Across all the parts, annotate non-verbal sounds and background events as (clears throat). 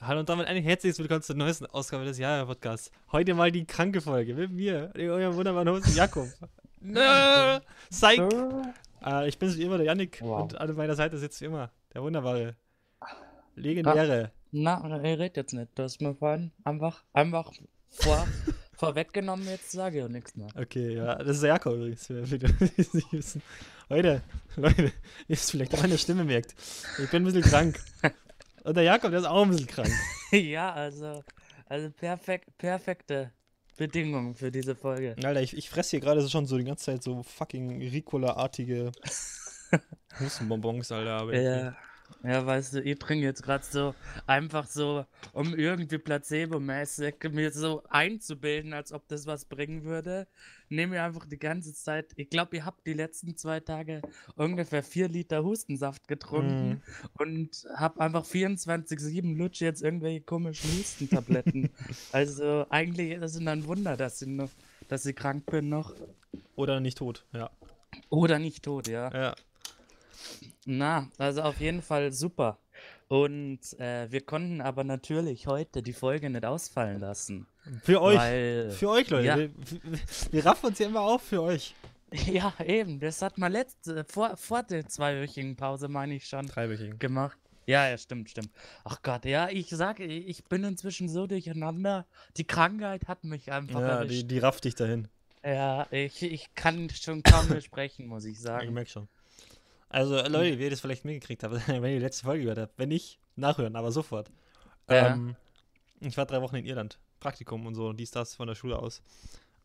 Hallo und damit ein herzliches Willkommen zur neuesten Ausgabe des Jahre-Podcasts. Heute mal die kranke Folge mit mir, eurem wunderbaren Host Jakob. (laughs) Nö, Psych! Äh, ich bin wie immer der Yannick Wow. und an meiner Seite sitzt wie immer der wunderbare, legendäre. Na, er redet jetzt nicht. Du hast mir vorhin einfach, einfach vor, (laughs) vorweggenommen, jetzt sage ich auch nichts mehr. Okay, ja, das ist der Jakob übrigens, für die, es nicht wissen. Heute, Leute, (laughs) ihr es vielleicht an meiner Stimme merkt, ich bin ein bisschen krank. Und der Jakob, der ist auch ein bisschen krank. (laughs) ja, also, also perfekt, perfekte Bedingungen für diese Folge. Alter, ich, ich fresse hier gerade so schon so die ganze Zeit so fucking Ricola-artige (laughs) Hustenbonbons, Alter. Aber Ja, ja, weißt du, ich trinke jetzt gerade so einfach so, um irgendwie placebo-mäßig mir so einzubilden, als ob das was bringen würde. Nehme ich einfach die ganze Zeit, ich glaube, ihr habt die letzten zwei Tage ungefähr vier Liter Hustensaft getrunken und hab einfach 24-7 lutsche jetzt irgendwelche komischen Hustentabletten. (laughs) also eigentlich ist es ein Wunder, dass ich, noch, dass ich krank bin noch. Oder nicht tot, ja. Oder nicht tot, ja. Ja, Na, also auf jeden Fall super. Und äh, wir konnten aber natürlich heute die Folge nicht ausfallen lassen. für euch. Weil, Für euch, Leute. Ja. Wir, wir, wir raffen uns ja immer auf für euch. (laughs) ja, eben, das hat man letzte, vor, vor der zweiwöchigen Pause, meine ich schon, Dreiwöchigen. gemacht. Ja, ja, stimmt, stimmt. Ach Gott, ja, ich sage, ich bin inzwischen so durcheinander. Die Krankheit hat mich einfach Ja, die, erwischt. die rafft dich dahin. Ja, ich, ich kann schon kaum mehr sprechen, muss ich Ich sagen. merke schon. Also, äh, Leute, wie ihr das vielleicht mitgekriegt habt, (laughs) wenn ihr die letzte Folge gehört habt. Wenn nicht, nachhören, aber sofort. Ja. Ähm, ich war drei Wochen in Irland. Praktikum und so, dies, das von der Schule aus.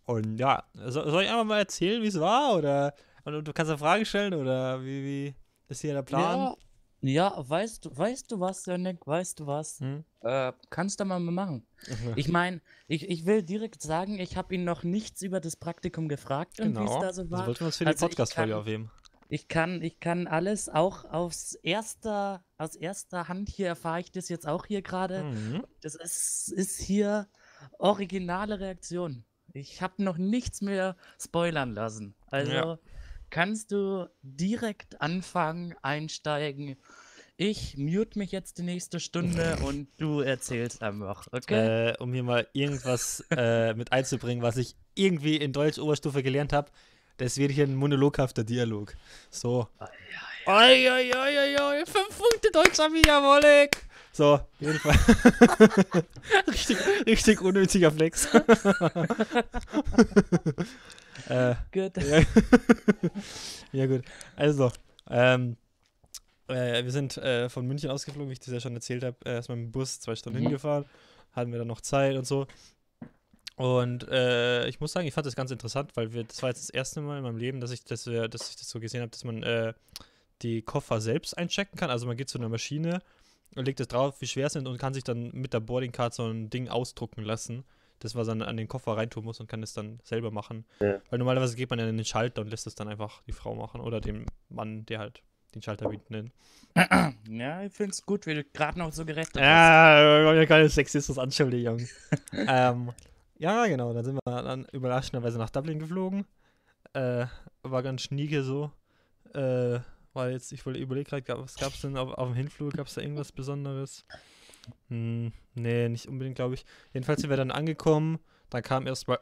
Und ja, so, soll ich einfach mal erzählen, wie es war? Oder und du kannst eine Frage stellen oder wie, wie ist hier der Plan? Ja, ja, weißt du, weißt du was, Janik, weißt du was? Hm? Äh, kannst du mal machen. (laughs) Ich meine, ich, ich will direkt sagen, ich habe ihn noch nichts über das Praktikum gefragt und wie es genau. da so Das war. wollten wir uns für die Also Podcast-Folge aufheben. Ich kann, ich kann alles auch aus erster, aus erster Hand hier erfahre ich das jetzt auch hier gerade. Mhm. Das ist, ist hier originale Reaktion. Ich habe noch nichts mehr spoilern lassen. Also Ja. kannst du direkt anfangen, einsteigen. Ich mute mich jetzt die nächste Stunde (laughs) und du erzählst einfach, okay? Äh, um hier mal irgendwas äh, mit einzubringen, was ich irgendwie in Deutsch Oberstufe gelernt habe. Das wird hier ein monologhafter Dialog. So. Oi, oi, oi, oi, fünf Punkte Deutsch am jawolle. So, jedenfalls. (laughs) richtig, richtig unnötiger Flex. (laughs) äh, Gut. ja. (laughs) ja, gut. Also, ähm, äh, wir sind äh, von München ausgeflogen, wie ich das ja schon erzählt habe. Äh, erstmal mit dem Bus zwei Stunden Mhm. hingefahren. Hatten wir dann noch Zeit und so. Und äh, ich muss sagen, ich fand das ganz interessant, weil wir, das war jetzt das erste Mal in meinem Leben, dass ich das, äh, dass ich das so gesehen habe, dass man äh, die Koffer selbst einchecken kann. Also man geht zu einer Maschine und legt es drauf, wie schwer es sind und kann sich dann mit der Boarding Card so ein Ding ausdrucken lassen, das was man an den Koffer reintun muss und kann es dann selber machen. Ja. Weil normalerweise geht man ja in den Schalter und lässt es dann einfach die Frau machen oder dem Mann, der halt den Schalter bedient. (clears throat) Ja, ich finde es gut, wie du gerade noch so gerettet hast. Ja, wir wollen ja keine Sexismus Anschuldigung. (laughs) ähm, ja, genau, dann sind wir dann überraschenderweise nach Dublin geflogen. Äh, war ganz schnieke so. Äh, war jetzt, ich wollte überlegen was gab es denn auf, auf dem Hinflug? Gab es da irgendwas Besonderes? Hm, nee, nicht unbedingt, glaube ich. Jedenfalls sind wir dann angekommen. Da kam erstmal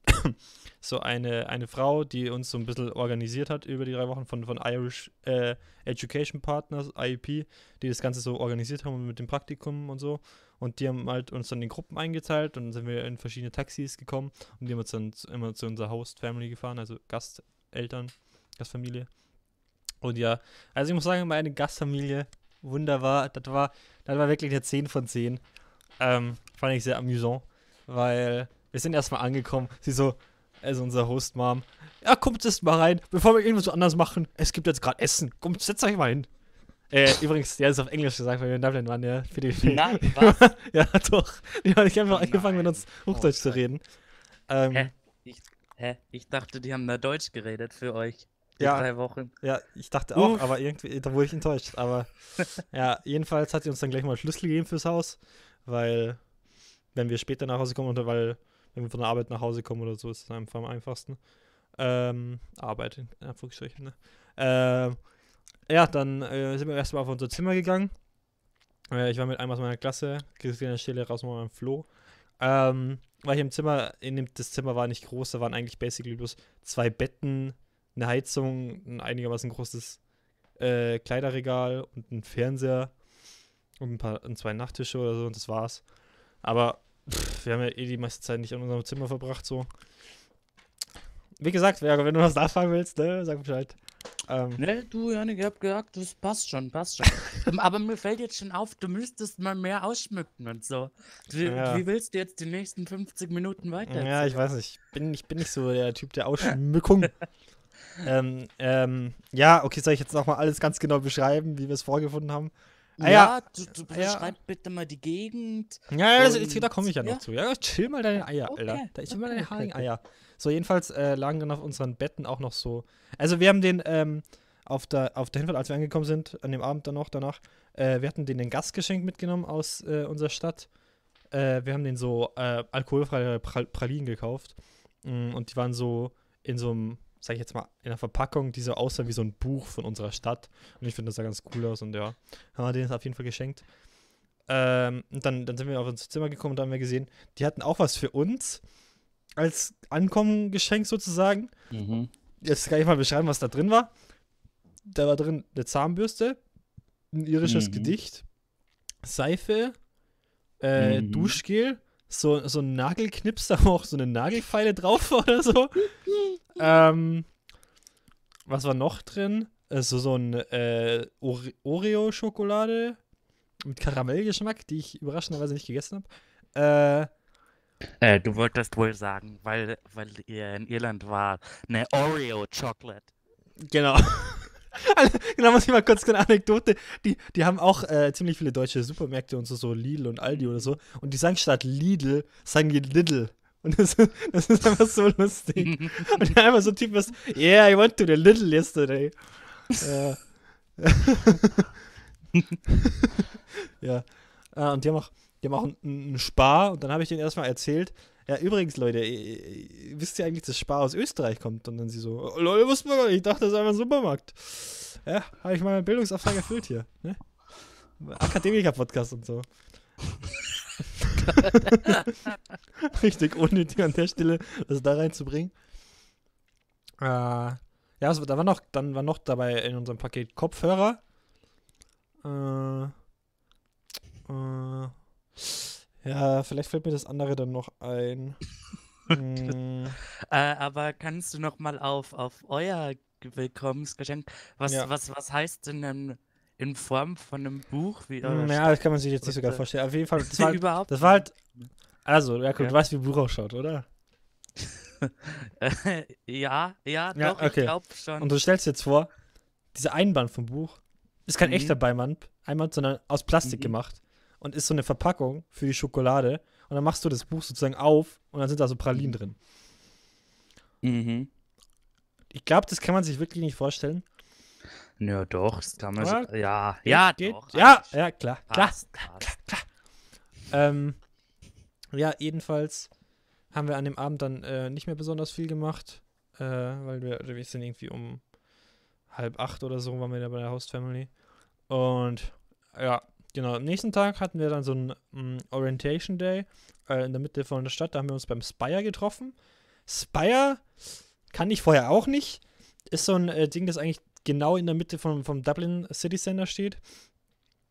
(coughs) so eine, eine Frau, die uns so ein bisschen organisiert hat über die drei Wochen von, von Irish äh, Education Partners, IEP, die das Ganze so organisiert haben mit dem Praktikum und so. Und die haben halt uns dann in Gruppen eingeteilt und dann sind wir in verschiedene Taxis gekommen und die haben uns dann immer zu unserer Host-Family gefahren, also Gasteltern, Gastfamilie. Und ja, also ich muss sagen, meine Gastfamilie, wunderbar, das war, das war wirklich eine 10 von 10. Ähm, fand ich sehr amüsant, weil wir sind erstmal angekommen, sie so, also unser Host-Mom, ja, kommt jetzt mal rein, bevor wir irgendwas anders machen, es gibt jetzt gerade Essen, kommt, setzt euch mal hin. Äh, übrigens, der ist auf Englisch gesagt, weil wir in Dublin waren, ja, für die, für Nein, (laughs) was? ja, doch. Die haben nicht einfach Oh angefangen, mit uns Hochdeutsch zu Oh, reden. Ähm, Hä? Hä? Ich dachte, die haben da Deutsch geredet für euch. Die Ja. drei Wochen. Ja, ich dachte auch, Uff. aber irgendwie, da wurde ich enttäuscht. Aber (laughs) ja, jedenfalls hat sie uns dann gleich mal Schlüssel gegeben fürs Haus, weil, wenn wir später nach Hause kommen oder weil, wenn wir von der Arbeit nach Hause kommen oder so, ist es einfach am einfachsten. Ähm, Arbeit, in Anführungsstrichen, ne? Ähm, ja, dann äh, sind wir erstmal auf unser Zimmer gegangen. Äh, ich war mit einem aus meiner Klasse, Christiane Stelle raus mit meinem Flo. Ähm, war ich im Zimmer, in dem, das Zimmer war nicht groß, da waren eigentlich basically bloß zwei Betten, eine Heizung, ein einigermaßen großes äh, Kleiderregal und ein Fernseher und ein paar und zwei Nachttische oder so und das war's. Aber pff, wir haben ja eh die meiste Zeit nicht in unserem Zimmer verbracht, so. Wie gesagt, wenn du was nachfragen willst, ne, sag Bescheid. Ähm, Ne, du, Janik, ich hab gesagt, das passt schon, passt schon. (laughs) Aber mir fällt jetzt schon auf, du müsstest mal mehr ausschmücken und so. Wie, Ja. wie willst du jetzt die nächsten 50 Minuten weiter? Ja, ich weiß nicht. Ich bin, ich bin nicht so der Typ der Ausschmückung. (laughs) ähm, ähm, ja, okay, soll ich jetzt nochmal alles ganz genau beschreiben, wie wir es vorgefunden haben? Ah, ja, du, du Ja. beschreib bitte mal die Gegend. Ja, ja, das, da komme ich ja noch ja? zu. Ja, chill mal deine Eier, Okay. Alter. Da chill mal deine Okay, haarigen okay. Eier. So, jedenfalls äh, lagen dann auf unseren Betten auch noch so. Also, wir haben den ähm, auf, der, auf der Hinfahrt, als wir angekommen sind, an dem Abend dann noch danach, äh, wir hatten den ein Gastgeschenk mitgenommen aus äh, unserer Stadt. Äh, wir haben den so äh, alkoholfreie Pral Pralinen gekauft. Mm, und die waren so in so einem, sag ich jetzt mal, in einer Verpackung, die so aussah wie so ein Buch von unserer Stadt. Und ich finde, das sah ganz cool aus und ja, haben wir den auf jeden Fall geschenkt. Ähm, und dann, dann sind wir auf unser Zimmer gekommen und da haben wir gesehen, die hatten auch was für uns als Ankommengeschenk sozusagen. Mhm. Jetzt kann ich mal beschreiben, was da drin war. Da war drin eine Zahnbürste, ein irisches Mhm. Gedicht, Seife, äh, Mhm. Duschgel, so, so ein Nagelknipser, (laughs) wo auch so eine Nagelfeile drauf war oder so. (laughs) ähm, was war noch drin? Äh, so, so ein äh, Ore- Oreo-Schokolade mit Karamellgeschmack, die ich überraschenderweise nicht gegessen habe. Äh, Äh, du wolltest wohl sagen, weil, weil ihr in Irland war, eine Oreo Chocolate. Genau. (laughs) genau, muss ich mal kurz eine Anekdote. Die, die haben auch äh, ziemlich viele deutsche Supermärkte und so, so Lidl und Aldi oder so. Und die sagen statt Lidl, sagen die Lidl. Und das, das ist einfach so lustig. (laughs) und dann einfach so ein Typ was, yeah, I went to the Lidl yesterday. Ja. (laughs) ja. Ah, und die haben auch, die haben auch einen, Spar und dann habe ich denen erstmal erzählt, ja, übrigens, Leute, wisst ihr eigentlich, dass Spar aus Österreich kommt? Und dann sie so, oh, Leute, wussten wir gar nicht, ich dachte, das ist einfach ein Supermarkt. Ja, habe ich mal meinen Bildungsauftrag erfüllt hier. Ne? Akademiker-Podcast und so. (laughs) Richtig unnötig an der Stelle, das da reinzubringen. Äh, ja, also, da war noch, dann war noch dabei in unserem Paket Kopfhörer. Äh, äh, ja, vielleicht fällt mir das andere dann noch ein. (laughs) Hm, Äh, aber kannst du noch mal auf, auf euer Willkommensgeschenk, was, Ja. was, was heißt denn in, in Form von einem Buch? Wie Hm, ja, das kann man sich jetzt nicht so geil Bitte. vorstellen. Auf jeden Fall, (laughs) das war, halt- überhaupt das war halt, also, ja, guck, Ja. du weißt, wie ein Buch ausschaut, oder? (laughs) Ja, ja, Ja, doch, okay. ich glaube schon. Und du stellst dir jetzt vor, dieser Einband vom Buch ist kein Mhm. echter Beimband, Einband, sondern aus Plastik Mhm. gemacht und ist so eine Verpackung für die Schokolade. Und dann machst du das Buch sozusagen auf und dann sind da so Pralinen drin. mhm. Ich glaube, das kann man sich wirklich nicht vorstellen. Ja, doch, das kann man Ja, so, ja, ja, Geht? doch. Ja, ja, klar, klar. Passt, passt. Ähm, ja, jedenfalls haben wir an dem Abend dann äh, nicht mehr besonders viel gemacht, äh, weil wir, wir sind irgendwie um halb acht oder so waren wir da bei der Host Family. Und ja, genau, am nächsten Tag hatten wir dann so einen mm, Orientation Day äh, in der Mitte von der Stadt. Da haben wir uns beim Spire getroffen. Spire kann ich vorher auch nicht. Ist so ein äh, Ding, das eigentlich genau in der Mitte vom, vom Dublin City Center steht.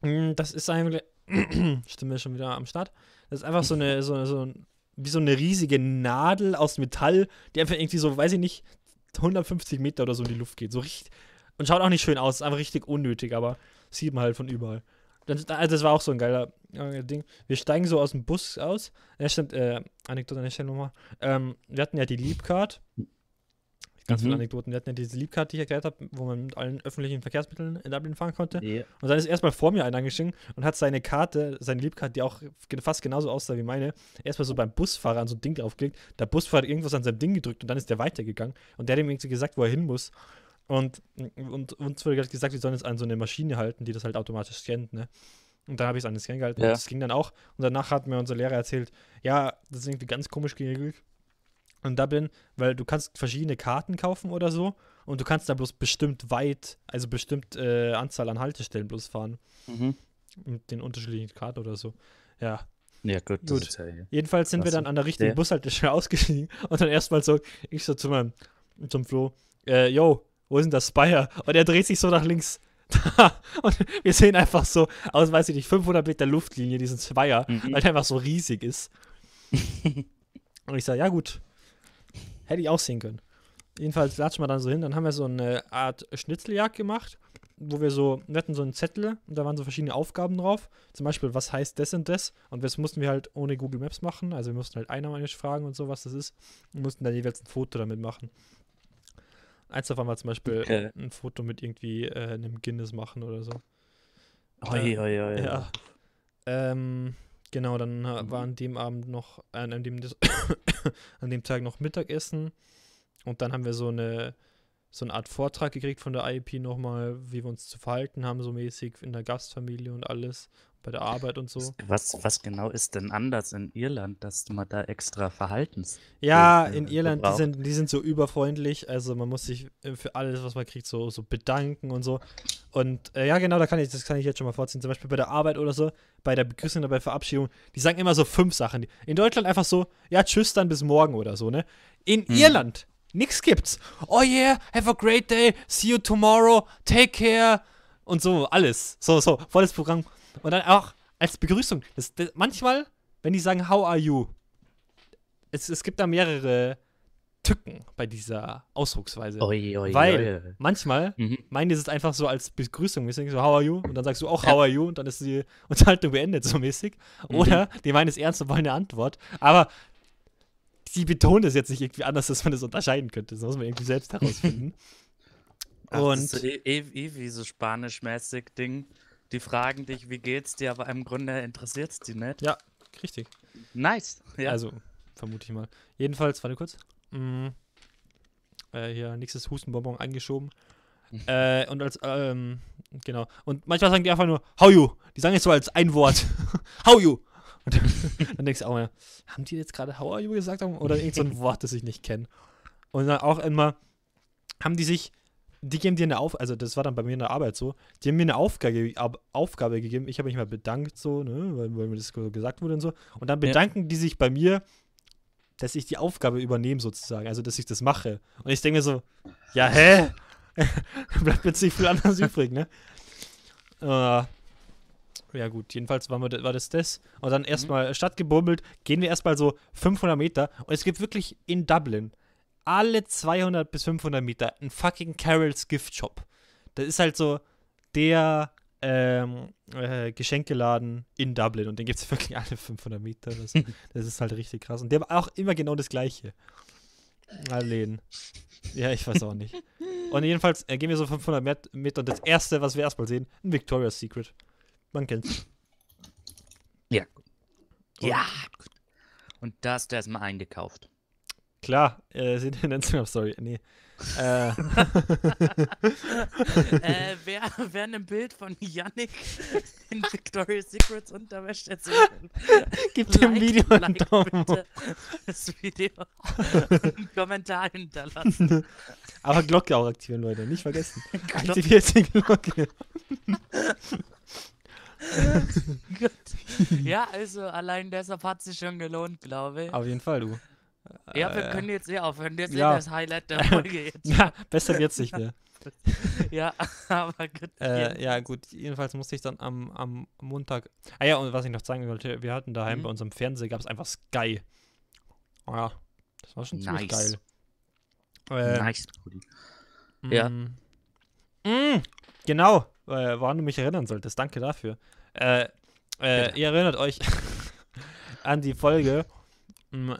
Mm, Das ist eigentlich. (clears throat) Stimme schon wieder am Start. Das ist einfach so eine, so, so wie so eine riesige Nadel aus Metall, die einfach irgendwie so, weiß ich nicht, 150 Meter oder so in die Luft geht. So richtig. Und schaut auch nicht schön aus, ist einfach richtig unnötig, aber sieht man halt von überall. Das, also das war auch so ein geiler äh, Ding. Wir steigen so aus dem Bus aus. Ja, stimmt, äh, Anekdote an der Stelle nochmal. Ähm, wir hatten ja die Leapcard. Ganz viele Mhm. Anekdoten. Wir hatten ja diese Leapcard, die ich erklärt habe, wo man mit allen öffentlichen Verkehrsmitteln in Dublin fahren konnte. Ja. Und dann ist erstmal vor mir einer eingestiegen und hat seine Karte, seine Liebkarte, die auch fast genauso aussah wie meine, erstmal so beim Busfahrer an so ein Ding draufgelegt. Der Busfahrer hat irgendwas an sein Ding gedrückt und dann ist der weitergegangen. Und der hat ihm irgendwie gesagt, wo er hin muss. Und, und uns wurde gesagt, wir sollen jetzt an so eine Maschine halten, die das halt automatisch scannt, ne? Und dann habe ich es an den Scan gehalten Ja. und das ging dann auch. Und danach hat mir unser Lehrer erzählt, ja, das ist irgendwie ganz komisch geregelt in Dublin, weil du kannst verschiedene Karten kaufen oder so und du kannst da bloß bestimmt weit, also bestimmt äh, Anzahl an Haltestellen bloß fahren. Mhm. Mit den unterschiedlichen Karten oder so. Ja. Ja, gut. Gut. ja. Jedenfalls sind wir dann an der richtigen der- Bushaltestelle (laughs) ausgestiegen und dann erstmal so, ich so zu meinem, zum Flo, äh, yo, wo ist denn das Spire? Und er dreht sich so nach links. (laughs) und wir sehen einfach so aus, weiß ich nicht, 500 Meter Luftlinie diesen Spire, Mhm. weil der einfach so riesig ist. (laughs) und ich sage, ja gut, hätte ich auch sehen können. Jedenfalls latschen wir dann so hin, dann haben wir so eine Art Schnitzeljagd gemacht, wo wir so, wir hatten so einen Zettel und da waren so verschiedene Aufgaben drauf. Zum Beispiel, was heißt das und das? Und das mussten wir halt ohne Google Maps machen. Also wir mussten halt einheimisch fragen und so, was das ist. Und mussten dann jeweils ein Foto damit machen. Eins davon war zum Beispiel Okay. ein Foto mit irgendwie äh, einem Guinness machen oder so. Oi, oi, oi. Ja. Ähm, genau, dann Mhm. war an dem Abend noch, äh, an, dem, (coughs) an dem Tag noch Mittagessen. Und dann haben wir so eine, so eine Art Vortrag gekriegt von der IEP nochmal, wie wir uns zu verhalten haben, so mäßig in der Gastfamilie und alles, bei der Arbeit und so. Was, was genau ist denn anders in Irland, dass man da extra Verhaltens... Ja, äh, in Irland, die sind, die sind so überfreundlich, also man muss sich äh, für alles, was man kriegt, so, so bedanken und so. Und äh, ja, genau, da kann ich, das kann ich jetzt schon mal vorziehen. Zum Beispiel bei der Arbeit oder so, bei der Begrüßung oder bei Verabschiedung, die sagen immer so fünf Sachen. In Deutschland einfach so, ja, tschüss, dann bis morgen oder so, ne? In Hm. Irland, nix gibt's. Oh yeah, have a great day, see you tomorrow, take care und so, alles. So, so, volles Programm. Und dann auch als Begrüßung, das, das, manchmal, wenn die sagen, how are you, es, es gibt da mehrere Tücken bei dieser Ausdrucksweise. Oi, oi, Weil- oi. Manchmal Mhm. meinen die es einfach so als Begrüßung mäßig, so how are you? Und dann sagst du auch how are you? Und dann ist die Unterhaltung beendet, so mäßig. Mhm. Oder die meinen es ernst und wollen eine Antwort. Aber die betonen es jetzt nicht irgendwie anders, dass man das unterscheiden könnte. Das muss man irgendwie selbst herausfinden. Ach, und das ist so eh, eh wie so spanischmäßig Ding. Die fragen dich, wie geht's dir, aber im Grunde interessiert es die nicht. ja, richtig. Nice. Ja. Also, vermute ich mal. Jedenfalls, warte kurz. Mm, äh, hier, nächstes Hustenbonbon eingeschoben. (laughs) äh, und als, ähm, genau. Und manchmal sagen die einfach nur, how you? Die sagen jetzt so als ein Wort. (laughs) how you? Und (laughs) dann denkst du auch mal, haben die jetzt gerade how are you gesagt? Oder irgend so ein Wort, das ich nicht kenne. Und dann auch immer, haben die sich, die geben dir eine Aufgabe, also das war dann bei mir in der Arbeit so, die haben mir eine Aufgabe, Ab- Aufgabe gegeben, ich habe mich mal bedankt so, ne, weil, weil mir das gesagt wurde und so. Und dann Ja. bedanken die sich bei mir, dass ich die Aufgabe übernehme sozusagen, also dass ich das mache. Und ich denke mir so, ja, hä? (laughs) Bleibt jetzt nicht viel anderes übrig, ne? Äh, ja gut, jedenfalls war, wir, war das das. Und dann erstmal Stadt gebummelt, gehen wir erstmal so 500 Meter. Und es gibt wirklich in Dublin alle 200 bis 500 Meter einen fucking Carol's Gift Shop. Das ist halt so der ähm, äh, Geschenkeladen in Dublin. Und den gibt es (laughs) wirklich alle 500 Meter. Das, (laughs) das ist halt richtig krass. Und der war auch immer genau das gleiche. Alle. Ja, ich weiß auch nicht. Und jedenfalls äh, gehen wir so 500 Met- Meter und das erste, was wir erstmal sehen, ein Victoria's Secret. Man kennt's. Ja. Ja. gut. Und da hast du erstmal eingekauft. Klar, äh, seht ihr in der Instagram-Story. Nee. Äh, äh, (laughs) wer, wer ein Bild von Yannick (laughs) in Victoria's Secrets Unterwäsche sehen will, Gib dem like- Video einen like Daumen bitte das Video und einen Kommentar hinterlassen. (laughs) Aber Glocke auch aktivieren, Leute. Nicht vergessen. Aktiviert die Glocke. Ja, also allein deshalb hat sich schon gelohnt, glaube ich. Auf jeden Fall, du. Ja, wir äh, können jetzt eh aufhören. Jetzt ja. eh das Highlight der (laughs) Folge jetzt. Ja, besser wird's nicht mehr. (laughs) ja, aber gut. Äh, ja, gut, jedenfalls musste ich dann am, am Montag. Ah ja, und was ich noch sagen wollte, wir hatten daheim Mhm. bei unserem Fernseher gab es einfach Sky. Oh ja, das war schon ziemlich Nice. geil. Äh, nice, Brudi. Ja. Mm. Mm, genau, äh, woran du mich erinnern solltest. Danke dafür. Äh, äh, ihr erinnert euch (laughs) an die Folge, mm,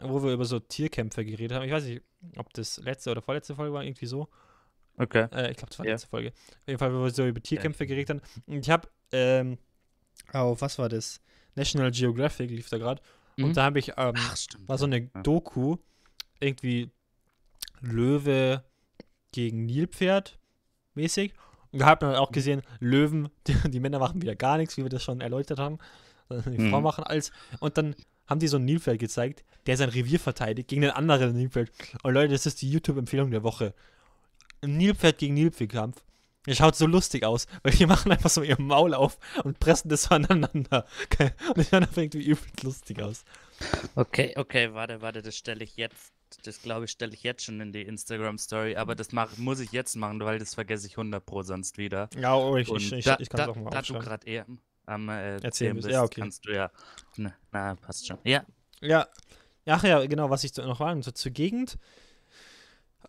wo wir über so Tierkämpfe geredet haben. Ich weiß nicht, ob das letzte oder vorletzte Folge war, irgendwie so. Okay. Äh, ich glaube, das war die Ja. letzte Folge. Auf jeden Fall, wo wir so über Tierkämpfe geredet haben. Und ich habe, ähm, auf, was war das? National Geographic lief da gerade. Mhm. Und da habe ich, ähm, Ach, stimmt. war so eine Ja. Doku, irgendwie Löwe gegen Nilpferd mäßig. Und da hat man auch gesehen, Löwen, (laughs) die, die Männer machen wieder gar nichts, wie wir das schon erläutert haben. (laughs) Die Mhm. Frauen machen alles. Und dann haben die so ein Nilpferd gezeigt, der sein Revier verteidigt gegen den anderen Nilpferd. Und Leute, das ist die YouTube-Empfehlung der Woche. Nilpferd gegen Nilpferdkampf. Ihr schaut so lustig aus, weil die machen einfach so ihr Maul auf und pressen das so (laughs) aneinander. Okay. Und das schaut einfach irgendwie übelst lustig aus. Okay, okay, warte, warte, das stelle ich jetzt, das glaube ich, stelle ich jetzt schon in die Instagram-Story, aber das mach, muss ich jetzt machen, weil das vergesse ich 100 pro sonst wieder. Ja, oh, ich, Und ich, ich, da, ich kann da, es auch mal da du aufschreiben. gerade eher am äh, Erzählen bist. Ja, okay. kannst du ja, na, na, passt schon. Ja, Ja. Ach ja, genau, was ich so noch war, so zur Gegend.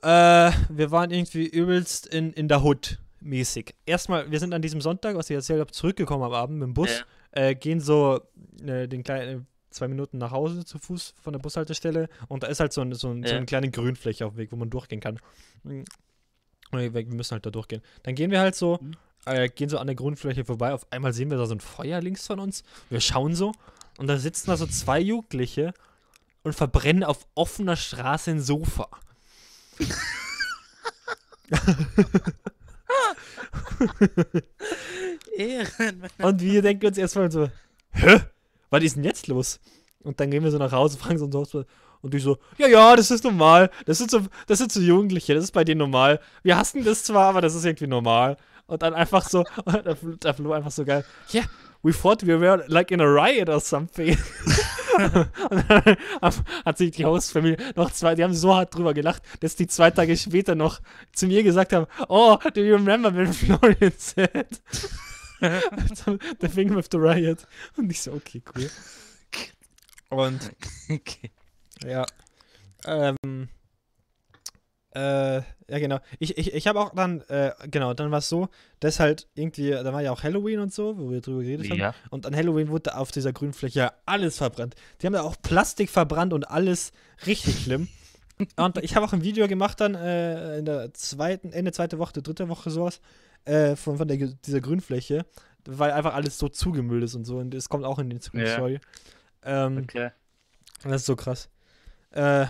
Äh, wir waren irgendwie übelst in, in der Hood mäßig. Erstmal, wir sind an diesem Sonntag, was ich erzählt habe, zurückgekommen am Abend mit dem Bus. Äh, gehen so äh, den kleinen zwei Minuten nach Hause zu Fuß von der Bushaltestelle und da ist halt so, ein, so, ein, so Ja. eine kleine Grünfläche auf dem Weg, wo man durchgehen kann. Mhm. Und Wir müssen halt da durchgehen. Dann gehen wir halt so, Mhm. Äh, gehen so an der Grünfläche vorbei. Auf einmal sehen wir da so ein Feuer links von uns. Wir schauen so und da sitzen da so zwei Jugendliche und verbrennen auf offener Straße ein Sofa. (laughs) Und wir denken uns erstmal so, hä? Was ist denn jetzt los? Und dann gehen wir so nach Hause, fragen so uns aus, und die so, ja, ja, das ist normal. Das sind so, das sind so Jugendliche, das ist bei denen normal. Wir hassen das zwar, aber das ist irgendwie normal. Und dann einfach so, (laughs) da, fl- da floh einfach so geil, yeah, we thought we were like in a riot or something. (laughs) und dann hat sich die Hostfamilie noch zwei, die haben so hart drüber gelacht, dass die zwei Tage später noch zu mir gesagt haben, oh, do you remember when (laughs) Florian said? the thing with the riot. Und ich so, okay, cool. Und Okay. ja. Ähm. Äh, ja, genau. Ich, ich, ich habe auch dann, äh, genau, dann war es so, dass halt irgendwie, da war ja auch Halloween und so, wo wir drüber geredet haben. Ja. Und an Halloween wurde auf dieser Grünfläche alles verbrannt. Die haben da auch Plastik verbrannt und alles richtig schlimm. (laughs) und ich habe auch ein Video gemacht dann äh, in der zweiten, Ende zweite Woche, dritte Woche sowas, äh, von, von der, dieser Grünfläche, weil einfach alles so zugemüllt ist und so. Und es kommt auch in den Instagram-Story. Ähm, Okay. das ist so krass. Äh,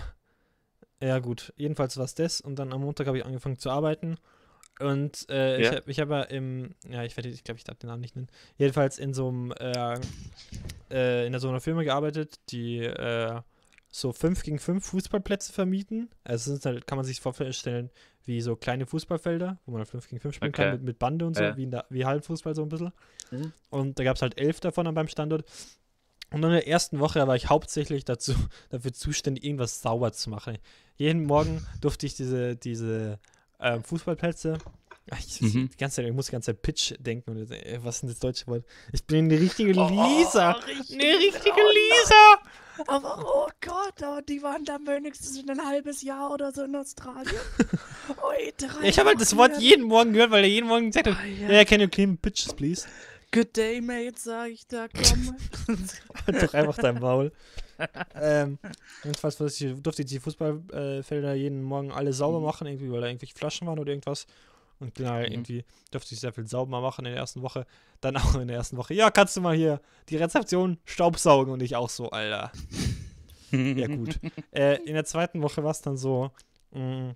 ja, gut. Jedenfalls war es das. Und dann am Montag habe ich angefangen zu arbeiten. Und äh, ich Ja. habe ich hab ja im, ja, ich werde, ich glaube, ich darf den Namen nicht nennen. Jedenfalls in so einem, äh, äh, in so einer Firma gearbeitet, die äh, so 5 gegen 5 Fußballplätze vermieten. Also es sind halt, kann man sich vorstellen, wie so kleine Fußballfelder, wo man 5 gegen 5 spielen kann, Okay. mit, mit Bande und so, wie, in der, wie Hallenfußball so ein bisschen. Mhm. Und da gab es halt elf davon an beim Standort. Und in der ersten Woche war ich hauptsächlich dazu, (laughs) dafür zuständig, irgendwas sauber zu machen. Jeden Morgen durfte ich diese, diese ähm, Fußballplätze. Ich, Mhm. die ganze Zeit, ich muss die ganze Zeit Pitch denken. Und, äh, was ist denn das deutsche Wort? Ich bin eine richtige Lisa. Oh, richtig. eine richtige Lisa. Aber oh Gott, aber die waren dann wenigstens ein halbes Jahr oder so in Australien. (laughs) Drei Ich habe halt das Wort jeden Morgen gehört, weil er jeden Morgen gesagt hat, Ah, ja, ja. can you clean pitches, please? Good day, mate, sag ich da, komm. (laughs) Halt doch einfach dein Maul. ähm, jedenfalls durfte ich- durfte ich die Fußballfelder jeden Morgen alle sauber Mhm. machen, irgendwie, weil da irgendwelche Flaschen waren oder irgendwas. Und genau, Mhm. irgendwie durfte ich sehr viel sauber machen in der ersten Woche. Dann auch in der ersten Woche, ja, kannst du mal hier die Rezeption staubsaugen und ich auch so, Alter. Ja, gut. (laughs) äh, in der zweiten Woche war es dann so, mh,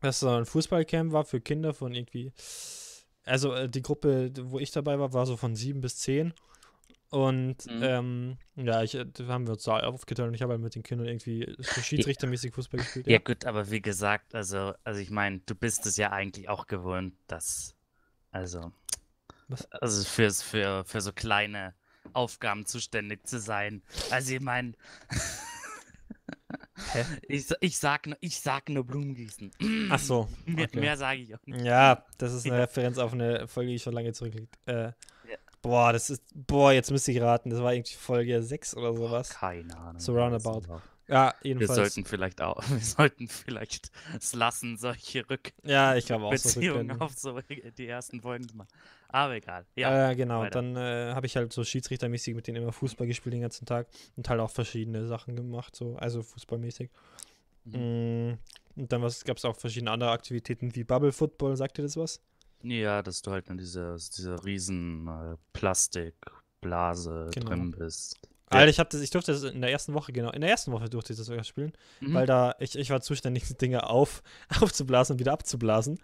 dass so ein Fußballcamp war für Kinder von irgendwie. Also äh, die Gruppe, wo ich dabei war, war so von sieben bis zehn. Und Mhm. ähm, ja, ich, äh, da haben wir uns da aufgeteilt und ich habe halt mit den Kindern irgendwie so schiedsrichtermäßig Fußball gespielt. Ja gut, aber wie gesagt, also, also ich meine, du bist es ja eigentlich auch gewohnt, dass, also, Was? also für, für, für so kleine Aufgaben zuständig zu sein. Also ich meine, (laughs) Hä? ich, ich, sag, nur- ich sag nur Blumen gießen. Ach so. (laughs) Mehr, okay. mehr sage ich auch nicht. Ja, das ist eine (laughs) Ja. Referenz auf eine Folge, die schon lange zurückliegt. Äh, Ja. Boah, das ist. Boah, jetzt müsste ich raten. Das war irgendwie Folge 6 oder sowas. Keine Ahnung. So roundabout. Ja, Wir jedenfalls. sollten vielleicht auch, (laughs) wir sollten vielleicht es lassen, solche ja, ich glaube auch so. Rückbeziehungen auf so die ersten Folgen zu machen. Aber egal. Ja. äh, genau, weiter. dann äh, habe ich halt so schiedsrichtermäßig mit denen immer Fußball gespielt den ganzen Tag und halt auch verschiedene Sachen gemacht, so, also fußballmäßig. Mm, und dann gab es auch verschiedene andere Aktivitäten wie Bubble Football, sagt ihr das was? Ja, dass du halt in dieser, dieser riesen äh, Plastikblase Genau. drin bist. Alter, ich, hab das, ich durfte das in der ersten Woche, genau, in der ersten Woche durfte ich das sogar spielen, Mhm. weil da, ich, ich war zuständig, die (laughs) Dinge auf, aufzublasen und wieder abzublasen.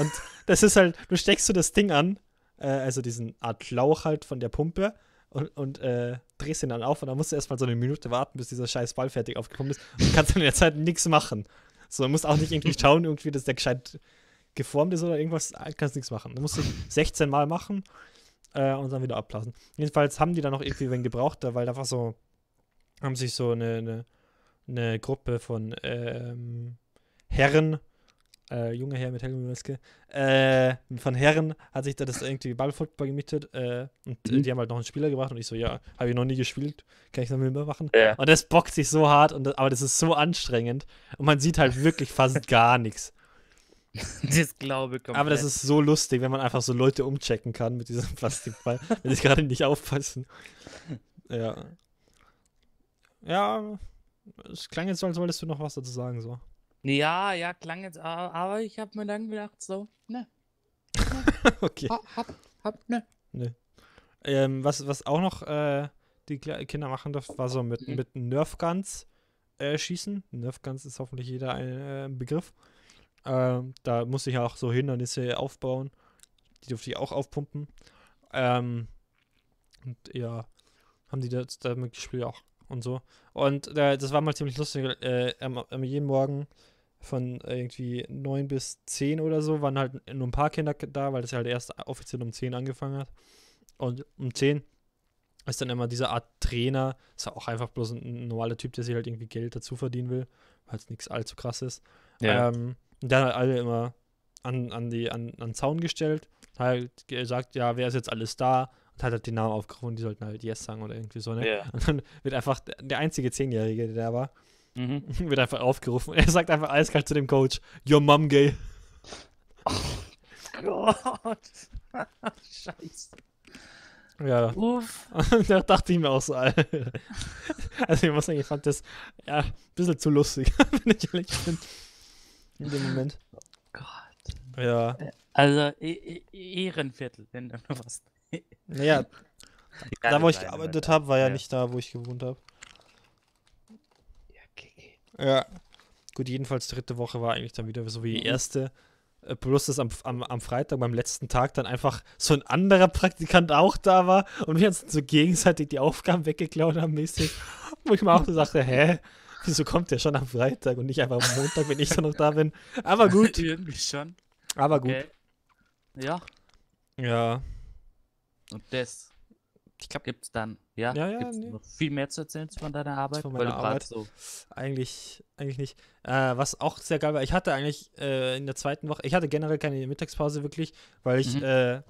Und das ist halt, du steckst so das Ding an, äh, also diesen Art Schlauch halt von der Pumpe und, und äh, drehst ihn dann auf und dann musst du erstmal so eine Minute warten, bis dieser scheiß Ball fertig aufgepumpt ist und kannst dann in der Zeit nichts machen. So, du musst auch nicht irgendwie schauen, irgendwie, dass der gescheit geformt ist oder irgendwas, kannst nichts machen. Du musst es 16 Mal machen äh, und dann wieder ablassen. Jedenfalls haben die dann noch irgendwie wen gebraucht, weil einfach so, haben sich so eine, eine, eine Gruppe von ähm, Herren, äh, junge Herr mit hellem Maske, äh, von Herren hat sich da das irgendwie Ballfootball gemietet äh, und äh, Mhm. die haben halt noch einen Spieler gebracht und ich so, ja, habe ich noch nie gespielt, kann ich noch mal machen. Ja. Und das bockt sich so hart, und das, aber das ist so anstrengend und man sieht halt wirklich fast (laughs) gar nichts. Das glaube ich. Aber das ist so lustig, wenn man einfach so Leute umchecken kann mit diesem (laughs) Plastikball, wenn sie gerade nicht aufpassen. Ja. Ja, es klang jetzt so, als wolltest du noch was dazu sagen, so. Ja, ja, klang jetzt, aber ich habe mir dann gedacht, so, ne, (laughs) okay. ha- hab, hab, ne. Ähm, was, was auch noch äh, die Kinder machen durften, war so mit, Mhm. mit Nerfguns äh, schießen. Nerfguns ist hoffentlich jeder ein äh, Begriff. Ähm, da musste ich auch so Hindernisse aufbauen. Die durfte ich auch aufpumpen. Ähm, und ja, haben die das damit gespielt auch und so. Und äh, das war mal ziemlich lustig. Äh, jeden Morgen von irgendwie 9 bis 10 oder so waren halt nur ein paar Kinder da, weil das halt erst offiziell um 10 angefangen hat. Und um 10 ist dann immer diese Art Trainer. Ist ja auch einfach bloß ein, normaler Typ, der sich halt irgendwie Geld dazu verdienen will, weil es nichts allzu krass ist. Ähm, und der hat alle immer an, an, die, an, an den Zaun gestellt, hat halt gesagt, ja, wer ist jetzt alles da? Und hat halt die Namen aufgerufen die sollten halt Yes sagen oder irgendwie so, ne? Ja. Und dann wird einfach der, der einzige Zehnjährige, der da war, Mhm. (laughs) wird einfach aufgerufen. Er sagt einfach eiskalt zu dem Coach, Your mom gay. (laughs) Gott. (laughs) Scheiße. Ja. Uff. Und da dachte ich mir auch so, Alter. Also ich muss sagen, ich fand das ja ein bisschen zu lustig, wenn ich ehrlich bin. In dem Moment. Gott. Ja. Also, e e Ehrenviertel, wenn du noch was. Naja, da wo ich gearbeitet habe, war ja Ja. nicht da, wo ich gewohnt habe. Ja. Gut, jedenfalls dritte Woche war eigentlich dann wieder so wie die Mhm. erste. Äh, Bloß, dass am, am, am Freitag, beim letzten Tag, dann einfach so ein anderer Praktikant auch da war und wir uns so gegenseitig die Aufgaben weggeklaut haben, mäßig. Wo ich mir auch so dachte, hä? Wieso kommt der schon am Freitag und nicht einfach am Montag, wenn ich dann noch da bin? Aber gut, (laughs) Irgendwie schon. aber gut. Okay. Ja, Ja. und das Ich glaube, gibt's dann. Ja, Ja, ja, gibt's nee. noch viel mehr zu erzählen von deiner Arbeit? Von meiner Arbeit? so. eigentlich, eigentlich nicht. Äh, was auch sehr geil war, ich hatte eigentlich äh, in der zweiten Woche, ich hatte generell keine Mittagspause wirklich, weil ich Mhm. äh,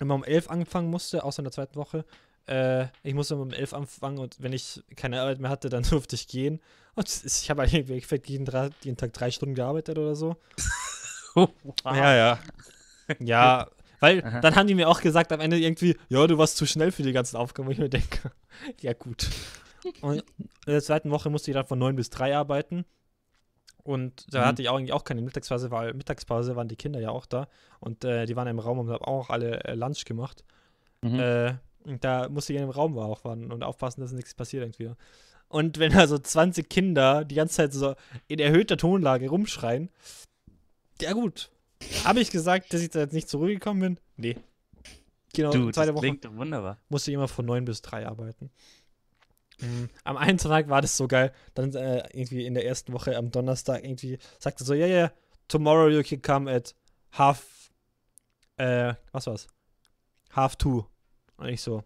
immer um 11 anfangen musste, außer in der zweiten Woche. Äh, ich musste immer um 11 anfangen und wenn ich keine Arbeit mehr hatte, dann (laughs) durfte ich gehen. Und es ich habe eigentlich jeden, jeden Tag drei Stunden gearbeitet oder so. (laughs) wow. Ja, ja. Ja, weil Aha. dann haben die mir auch gesagt am Ende irgendwie, ja, du warst zu schnell für die ganzen Aufgaben. wo ich mir denke, (laughs) ja gut. Und in der zweiten Woche musste ich dann von 9 bis 3 arbeiten. Und da Mhm. hatte ich auch eigentlich auch keine Mittagspause, weil Mittagspause waren die Kinder ja auch da. Und äh, die waren im Raum und haben auch alle äh, Lunch gemacht. Mhm. Äh, und da musste ich in dem Raum auch warten und aufpassen, dass nichts passiert irgendwie. Und wenn da so 20 Kinder die ganze Zeit so in erhöhter Tonlage rumschreien, ja gut. Habe ich gesagt, dass ich da jetzt nicht zurückgekommen bin? Nee. Genau, du, das zweite Woche klingt doch wunderbar. musste ich immer von 9 bis 3 arbeiten. Mhm. Am einen Tag war das so geil, dann äh, irgendwie in der ersten Woche am Donnerstag irgendwie sagte so, ja, ja, tomorrow you can come at half, äh, was war's? Half two. Und ich so,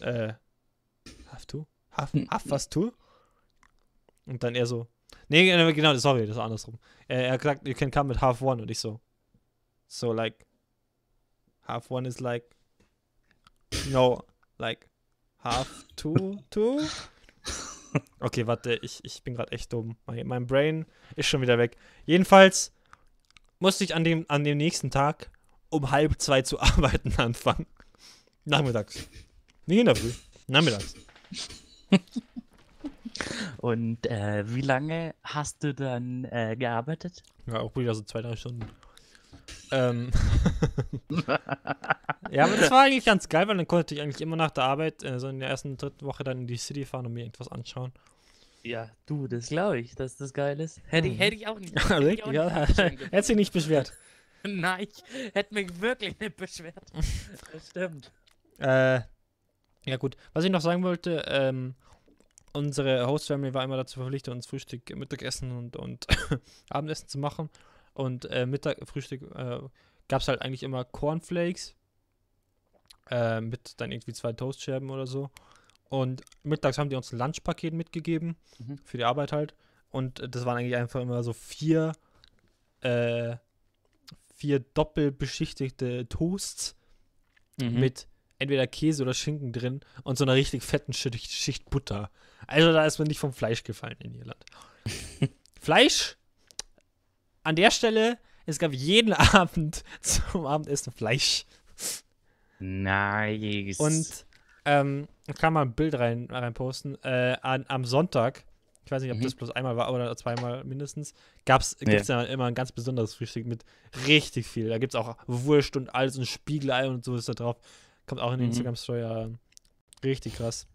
äh, half two? Half, half was two? Und dann er so, nee, äh, genau, sorry, das war andersrum. Äh, er hat gesagt, you can come at half one. Und ich so, so like, half one is like, no, like, half two, two? (laughs) Okay, warte, ich, ich bin gerade echt dumm. Mein, mein Brain ist schon wieder weg. Jedenfalls musste ich an dem, an dem nächsten Tag um halb zwei zu (laughs) arbeiten anfangen. Nachmittags. Nicht in der Früh. Nachmittags. (laughs) Und äh, wie lange hast du dann äh, gearbeitet? Ja, auch wieder so zwei, drei Stunden. Ähm. (laughs) ja, aber das war eigentlich ganz geil, weil dann konnte ich eigentlich immer nach der Arbeit, äh, so in der ersten, dritten Woche dann in die City fahren und mir irgendwas anschauen. Ja, du, das glaube ich, dass das geil ist. Hätte, ich, Mhm. hätte ich auch nicht. (laughs) Ja, hätte ich auch nicht ja, vorstellen (laughs) können. hätte sich nicht beschwert. Nein, ich hätte mich wirklich nicht beschwert. Das stimmt. Äh, ja gut. Was ich noch sagen wollte, ähm, unsere Host Family war immer dazu verpflichtet, uns Frühstück, Mittagessen und, und (laughs) Abendessen zu machen. Und äh, Mittag, Frühstück äh, gab es halt eigentlich immer Cornflakes äh, mit dann irgendwie zwei Toastscherben oder so. Und mittags haben die uns ein Lunchpaket mitgegeben, Mhm. für die Arbeit halt. Und das waren eigentlich einfach immer so vier, äh, vier doppelbeschichtigte Toasts Mhm. mit entweder Käse oder Schinken drin und so einer richtig fetten Schicht, Schicht Butter. Also da ist mir nicht vom Fleisch gefallen in Irland. (laughs) Fleisch, an der Stelle, es gab jeden (laughs) Abend zum Abendessen Fleisch. Nice. Und ähm, ich kann mal ein Bild rein, rein posten. Äh, an, am Sonntag, ich weiß nicht, ob Mhm. das bloß einmal war oder zweimal mindestens, gab's, gibt's ja immer ein ganz besonderes Frühstück mit richtig viel. Da gibt es auch Wurst und alles und Spiegelei und so ist da drauf. Kommt auch in die Mhm. Instagram-Story. Ja. Richtig krass.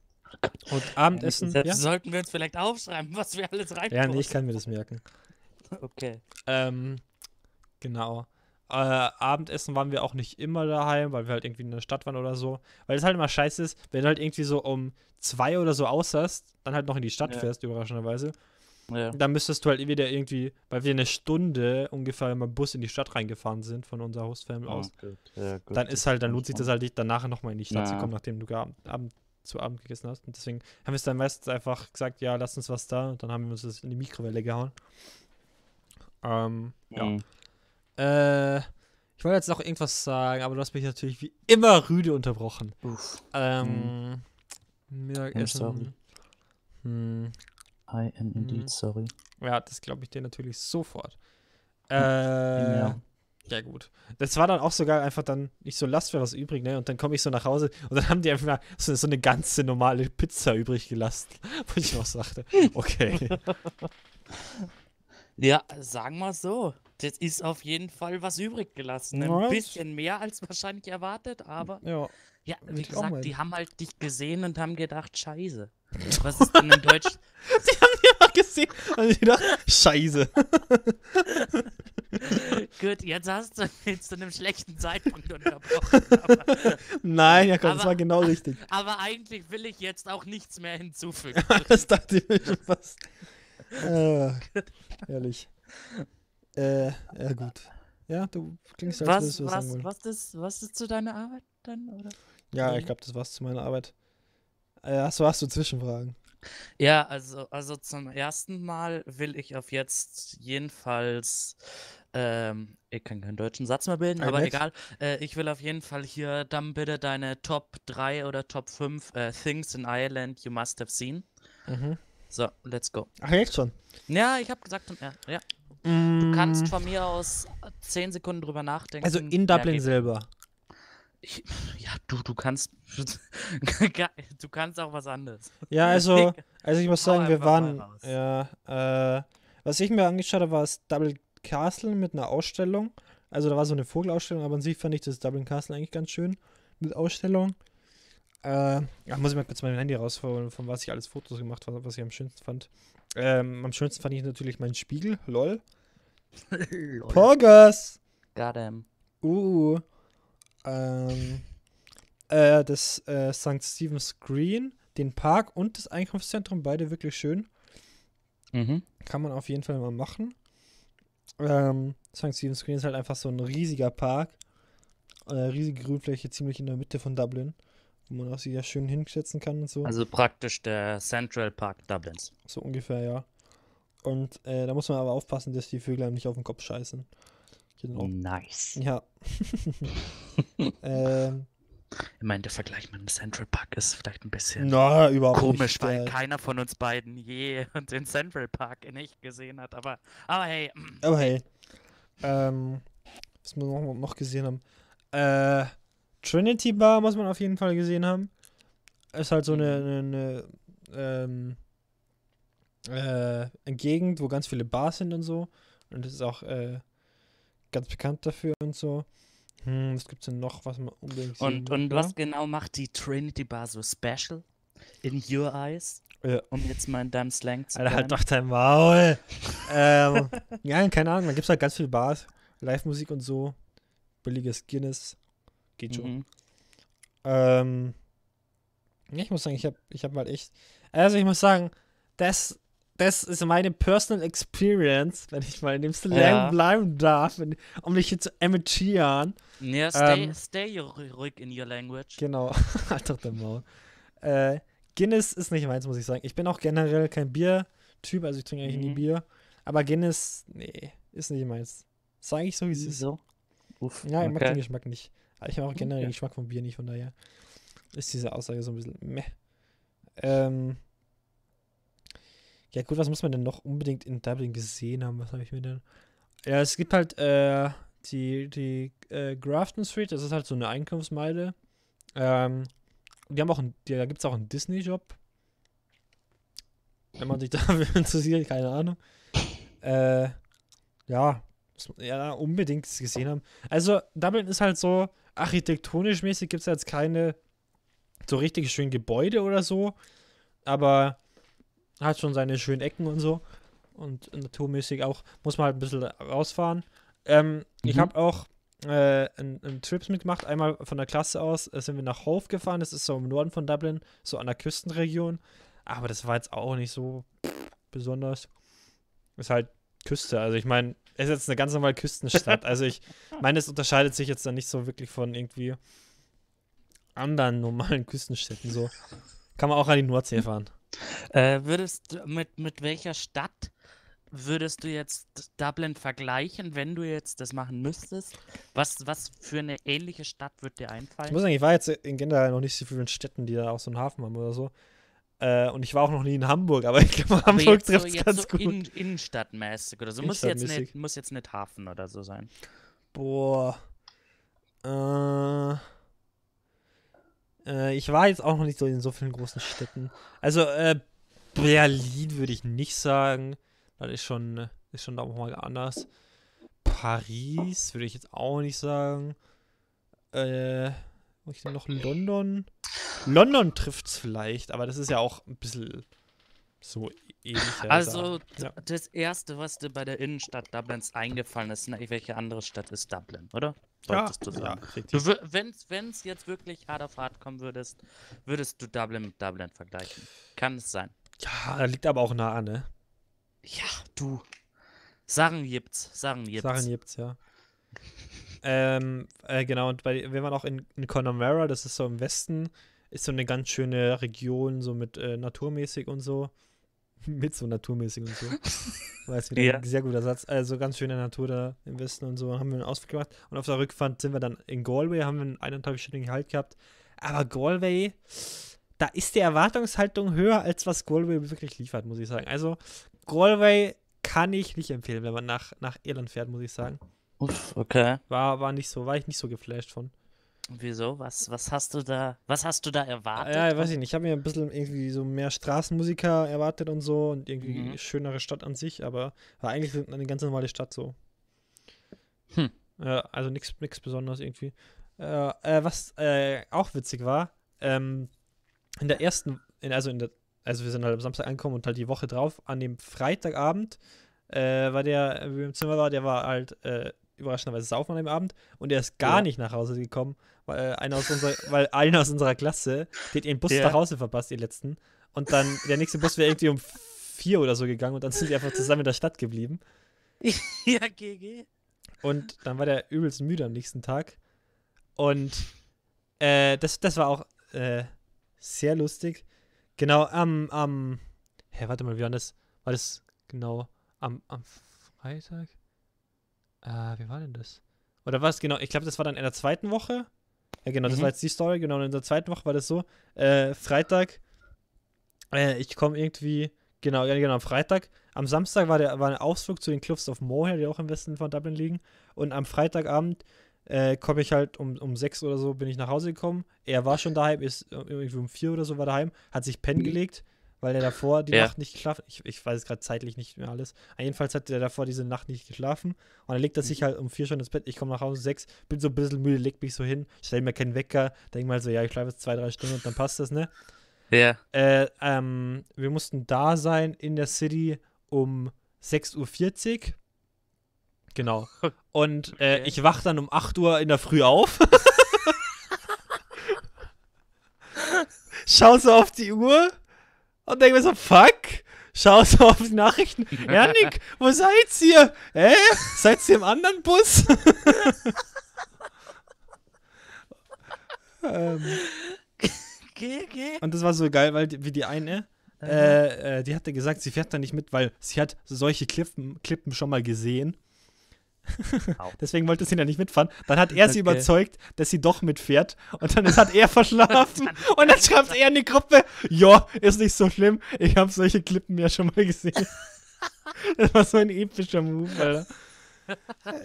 Und Abendessen, ja? sollten wir uns vielleicht aufschreiben, was wir alles rein. Ja, nee, ich kann mir das merken. Okay. Ähm, genau. Äh, Abendessen waren wir auch nicht immer daheim, weil wir halt irgendwie in der Stadt waren oder so. Weil es halt immer scheiße ist, wenn du halt irgendwie so um zwei oder so aushast, dann halt noch in die Stadt Ja. fährst, überraschenderweise. Ja. Dann müsstest du halt wieder irgendwie, weil wir eine Stunde ungefähr im Bus in die Stadt reingefahren sind von unserer Hostfamily aus. Oh, gut. Ja, gut, dann ist halt, dann lohnt sich ich das halt nicht, danach nochmal in die Stadt zu Ja. kommen, nachdem du geab- Abend, zu Abend gegessen hast. Und deswegen haben wir es dann meistens einfach gesagt, ja, lass uns was da. Und dann haben wir uns das in die Mikrowelle gehauen. Ähm, ja. Mhm. Äh, ich wollte jetzt noch irgendwas sagen, aber du hast mich natürlich wie immer rüde unterbrochen. Uff. Ähm, Mittagessen. sorry. Hm, I am indeed Mhm. sorry. ja, das glaube ich dir natürlich sofort. Äh, Ja. ja. gut. Das war dann auch sogar einfach dann nicht so Last für was übrig, ne? Und dann komme ich so nach Hause und dann haben die einfach mal so, so eine ganze normale Pizza übrig gelassen. (laughs) Wo ich noch sagte, okay. (laughs) Ja, sagen wir so. Das ist auf jeden Fall was übrig gelassen. Ein Ja, bisschen mehr als wahrscheinlich erwartet, aber ja. Ja, wie auch gesagt, die haben halt dich gesehen und haben gedacht, scheiße. Was ist denn in Deutsch? (laughs) Die haben die mal gesehen und ich dachte, scheiße. (laughs) Gut, jetzt hast du ihn zu einem schlechten Zeitpunkt unterbrochen. Aber, Nein, ja komm, das Aber- war genau richtig. (laughs) aber eigentlich will ich jetzt auch nichts mehr hinzufügen. Das dachte ich mir schon fast. Äh, ehrlich. Äh, ja gut. Ja, du klingst als was, würdest du was sagen wollen. was, ist, was ist zu deiner Arbeit dann? Oder? Ja, Mhm. ich glaube, das war's zu meiner Arbeit. Äh, hast, du, hast du Zwischenfragen? Ja, also, also zum ersten Mal will ich auf jetzt jedenfalls, ähm, ich kann keinen deutschen Satz mehr bilden, Ein aber nett. egal. Äh, ich will auf jeden Fall hier dann bitte deine Top 3 oder Top 5 äh, Things in Ireland you must have seen. Mhm. So, let's go. Ach, jetzt schon. Ja, ich habe gesagt, er- ja. Du kannst von mir aus 10 Sekunden drüber nachdenken. Also in Dublin selber. Ich, ja, du, du kannst, (laughs) du kannst auch was anderes. Ja, also, (laughs) also ich muss sagen, wir waren. Ja, äh, was ich mir angeschaut habe, war das Double Castle mit einer Ausstellung. Also da war so eine Vogelausstellung, aber an sich fand ich das Dublin Castle eigentlich ganz schön mit Ausstellung. Äh, ja, muss ich mal kurz mein Handy rausholen, von was ich alles Fotos gemacht habe, was ich am schönsten fand. Ähm, am schönsten fand ich natürlich meinen Spiegel, lol. (laughs) Lol. Poggers! Goddamn. Uh. Ähm, äh, das äh, St. Stephen's Green, den Park und das Einkaufszentrum, beide wirklich schön. Mhm. Kann man auf jeden Fall mal machen. Ähm, St. Stephen's Green ist halt einfach so ein riesiger Park. Eine riesige Grünfläche, ziemlich in der Mitte von Dublin. Wo man auch sich ja schön hinsetzen kann und so. Also praktisch der Central Park Dublins. so ungefähr, ja. Und äh, da muss man aber aufpassen, dass die Vögel einem nicht auf den Kopf scheißen. Genau. Nice. Ja. (laughs) ähm, Ich meine, der Vergleich mit dem Central Park ist vielleicht ein bisschen na, komisch, nicht. weil Der- keiner von uns beiden je (laughs) den Central Park in echt gesehen hat. Aber, aber hey, Aber hey. Ähm, was wir noch, noch gesehen haben. Äh, Trinity Bar muss man auf jeden Fall gesehen haben. Ist halt so eine, eine, eine ähm, äh, eine Gegend, wo ganz viele Bars sind und so. Und das ist auch äh, ganz bekannt dafür und so. Hm, was gibt's denn noch, was man unbedingt sehen und, will? und Ja? was genau macht die Trinity Bar so special? In your eyes? Ja. Um jetzt mal in deinem Slang zu Alter, halt doch dein Maul. ähm, (laughs) ja, keine Ahnung, da gibt's halt ganz viele Bars, Live-Musik und so. Billiges Guinness. Geht schon. Mhm. Ähm, ich muss sagen, ich habe ich hab halt echt. Also ich muss sagen, das, das ist meine Personal Experience, wenn ich mal in dem Slang Ja. bleiben darf, wenn, um dich hier zu imitieren. Ja, stay, Ähm, stay ruhig in your language. Genau, (laughs) halt doch der Maul. Äh, Guinness ist nicht meins, muss ich sagen. Ich bin auch generell kein Biertyp, also ich trinke eigentlich nie Mhm. Bier. Aber Guinness, nee, ist nicht meins. Sag ich so, wie es ist. So. Uff, Ja, ich mag den okay. Geschmack nicht. Aber ich mag auch generell den Okay. Geschmack von Bier nicht, von daher ist diese Aussage so ein bisschen meh. Ähm. Ja, gut, was muss man denn noch unbedingt in Dublin gesehen haben? Was habe ich mir denn? Ja, es gibt halt äh, die, die äh, Grafton Street, das ist halt so eine Einkaufsmeile. Ähm, die haben auch die, da gibt es auch einen Disney-Shop. Wenn man sich (laughs) dafür interessiert, keine Ahnung. Äh, ja, muss man- ja, unbedingt gesehen haben. Also, Dublin ist halt so, architektonisch mäßig gibt es jetzt keine so richtig schönen Gebäude oder so, aber hat schon seine schönen Ecken und so. Und naturmäßig auch, muss man halt ein bisschen rausfahren. Ähm, Ich Mhm. habe auch äh, einen, einen Trips mitgemacht. Einmal von der Klasse aus äh, sind wir nach Hove gefahren. Das ist so im Norden von Dublin, so an der Küstenregion. Aber das war jetzt auch nicht so besonders. Ist halt Küste. Also ich meine, es ist jetzt eine ganz normale Küstenstadt. also ich (laughs) meine, es unterscheidet sich jetzt dann nicht so wirklich von irgendwie anderen normalen Küstenstädten. So kann man auch an die Nordsee fahren. Äh, würdest du mit, mit welcher Stadt würdest du jetzt Dublin vergleichen, wenn du jetzt das machen müsstest? Was, was für eine ähnliche Stadt wird dir Ich einfallen? muss sagen, ich war jetzt in generell noch nicht so vielen Städten, die da auch so einen Hafen haben oder so. Äh, und ich war auch noch nie in Hamburg, aber ich glaube, Hamburg so, trifft es jetzt ganz so gut. in, innenstadtmäßig oder so. Muss jetzt, nicht, muss jetzt nicht Hafen oder so sein. Boah. Äh, äh, ich war jetzt auch noch nicht so in so vielen großen Städten. Also, äh, Berlin würde ich nicht sagen. Das ist schon, ist schon auch mal anders. Paris würde ich jetzt auch nicht sagen. Äh, wo ich denn noch London? London trifft's vielleicht, aber das ist ja auch ein bisschen so ähnlich. Also, ja. das Erste, was dir bei der Innenstadt Dublins eingefallen ist, welche andere Stadt ist Dublin, oder? Wolltest du ja, sagen. effektiv. Du, wenn es jetzt wirklich hart auf hart kommen würdest, würdest du Dublin mit Dublin vergleichen. Kann es sein. Ja, liegt aber auch nah, ne? Ja, du. Sachen gibt's. Sachen gibt's. Sachen gibt's, ja. ähm, äh, genau, und bei, wir waren auch in, in Connemara, das ist so im Westen, ist so eine ganz schöne Region, so mit äh, naturmäßig und so. (laughs) mit so naturmäßig und so. (laughs) Jetzt wieder Ja. ein sehr guter Satz. Also ganz schöne Natur da im Westen und so. Haben wir einen Ausflug gemacht. Und auf der Rückfahrt sind wir dann in Galway, haben wir einen eineinhalbstündigen Halt gehabt. Aber Galway, da ist die Erwartungshaltung höher, als was Galway wirklich liefert, muss ich sagen. Also Galway kann ich nicht empfehlen, wenn man nach, nach Irland fährt, muss ich sagen. Uff, okay. War, war nicht so, war ich nicht so geflasht von. Wieso? Was, was hast du da, was hast du da erwartet? Ja, ich weiß ich nicht. Ich habe mir ein bisschen irgendwie so mehr Straßenmusiker erwartet und so und irgendwie Mhm. schönere Stadt an sich, aber war eigentlich eine ganz normale Stadt so. Hm. Ja, also nichts Besonderes irgendwie. Äh, äh, was äh, auch witzig war, ähm, in der ersten, in, also in der, also wir sind halt am Samstag angekommen und halt die Woche drauf, an dem Freitagabend, äh, war der, wie im Zimmer war, der war halt äh, überraschenderweise saufen an dem Abend und der ist gar Ja. nicht nach Hause gekommen, weil einer aus unserer, weil einer aus unserer Klasse, hat ihren Bus Ja. nach Hause verpasst, ihr letzten. Und dann, der nächste Bus wäre irgendwie um vier oder so gegangen und dann sind die einfach zusammen in der Stadt geblieben. (laughs) ja, GG. Und dann war der übelst müde am nächsten Tag. Und äh, das, das war auch äh, sehr lustig. Genau, am, am, hä, warte mal, wie war das? War das genau am, am Freitag? Äh, wie war denn das? Oder was genau? Ich glaube, das war dann in der zweiten Woche. Ja, genau, das Mhm. war jetzt die Story. Genau, in der zweiten Woche war das so. Äh, Freitag, äh, ich komme irgendwie, genau, ja, genau, am Freitag. Am Samstag war der war ein Ausflug zu den Cliffs of Moher, die auch im Westen von Dublin liegen. Und am Freitagabend äh, komme ich halt um, um sechs oder so bin ich nach Hause gekommen. Er war schon daheim, ist äh, irgendwie um vier oder so war daheim, hat sich pennen gelegt, weil er davor die Ja. Nacht nicht geschlafen ich, ich weiß es gerade zeitlich nicht mehr alles. Jedenfalls hat er davor diese Nacht nicht geschlafen. Und dann legt er sich halt um vier schon ins Bett. Ich komme nach Hause sechs, bin so ein bisschen müde, leg mich so hin, stell mir keinen Wecker, denk mal so, ja, ich schlafe jetzt zwei, drei Stunden und dann passt das, ne? Ja. Äh, ähm, wir mussten da sein in der City um 6.40 Uhr. Genau. (laughs) Und äh, ich wach dann um 8 Uhr in der Früh auf. (laughs) Schau so auf die Uhr und denke mir so, fuck, schau so auf die Nachrichten. (laughs) Ja, Nick, wo seid ihr? Hä? Seid ihr im anderen Bus? (laughs) ähm, Geh, geh. und das war so geil, weil die, wie die eine, äh, äh, die hatte gesagt, sie fährt da nicht mit, weil sie hat solche Klippen, Klippen schon mal gesehen. (laughs) Deswegen wollte sie da nicht mitfahren. Dann hat er sie Okay. überzeugt, dass sie doch mitfährt. Und dann hat er (laughs) verschlafen. (laughs) und dann schreibt er in die Gruppe: Ja, ist nicht so schlimm. Ich habe solche Klippen ja schon mal gesehen. das war so ein epischer Move, Alter.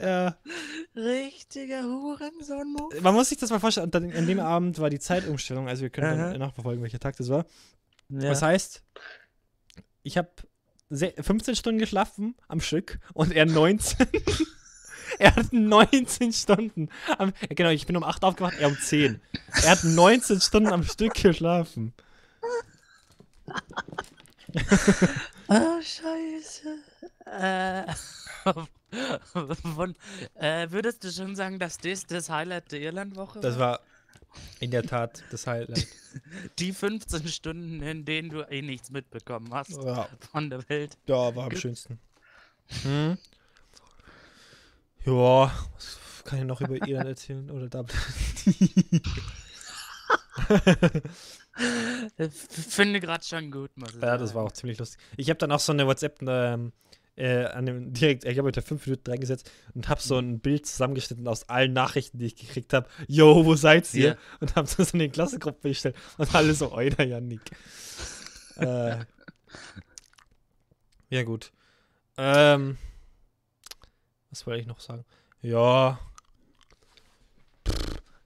Ja, Richtiger Hurensohn-Move. man muss sich das mal vorstellen. Und dann, an dem Abend war die Zeitumstellung. Also, wir können Aha. dann nachverfolgen, welcher Tag das war. Ja. Das heißt, ich habe 15 Stunden geschlafen am Stück und er 19. er hat 19 Stunden. Am, genau, ich bin um 8 aufgewacht, er um 10. Er hat 19 Stunden am Stück geschlafen. Ah, scheiße. Äh, (laughs) von, äh, würdest du schon sagen, dass das das Highlight der Irlandwoche Das war in der Tat das Highlight. (laughs) Die 15 Stunden, in denen du eh nichts mitbekommen hast Ja, von der Welt. ja war am schönsten. Hm? Ja, was kann ich noch über Irland erzählen? Oder Dublin? (laughs) Finde gerade schon gut, muss ich Ja, das war auch ziemlich lustig. Ich habe dann auch so eine WhatsApp ähm, äh, an dem direkt, ich habe heute fünf Minuten reingesetzt und habe so ein Bild zusammengeschnitten aus allen Nachrichten, die ich gekriegt habe. Yo, wo seid ihr? Ja. Und habe das in die Klassengruppe gestellt und alle so, oida, Janik. (laughs) äh, ja, gut. Ähm, was wollte ich noch sagen? Ja.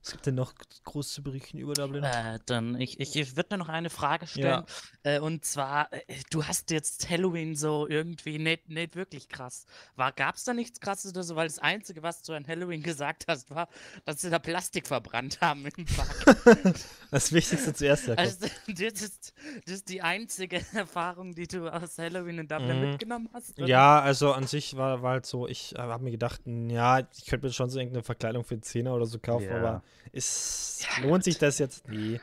Was gibt denn noch groß zu berichten über Dublin? Äh, dann, ich, ich, ich würde noch eine Frage stellen. Äh, und zwar, äh, du hast jetzt Halloween so irgendwie nicht, nicht wirklich krass. War, gab's da nichts krasses oder so? Weil das Einzige, was du an Halloween (laughs) gesagt hast, war, dass sie da Plastik verbrannt haben im Park. (laughs) Das Wichtigste zuerst, Jakob. also, das ist, das ist die einzige (laughs) Erfahrung, die du aus Halloween in Dublin Mhm. mitgenommen hast? oder? Ja, also an sich war, war halt so, ich äh, habe mir gedacht, ja, ich könnte mir schon so irgendeine Verkleidung für 10er oder so kaufen, Ja. aber ist, Ja, lohnt sich das jetzt? Nee.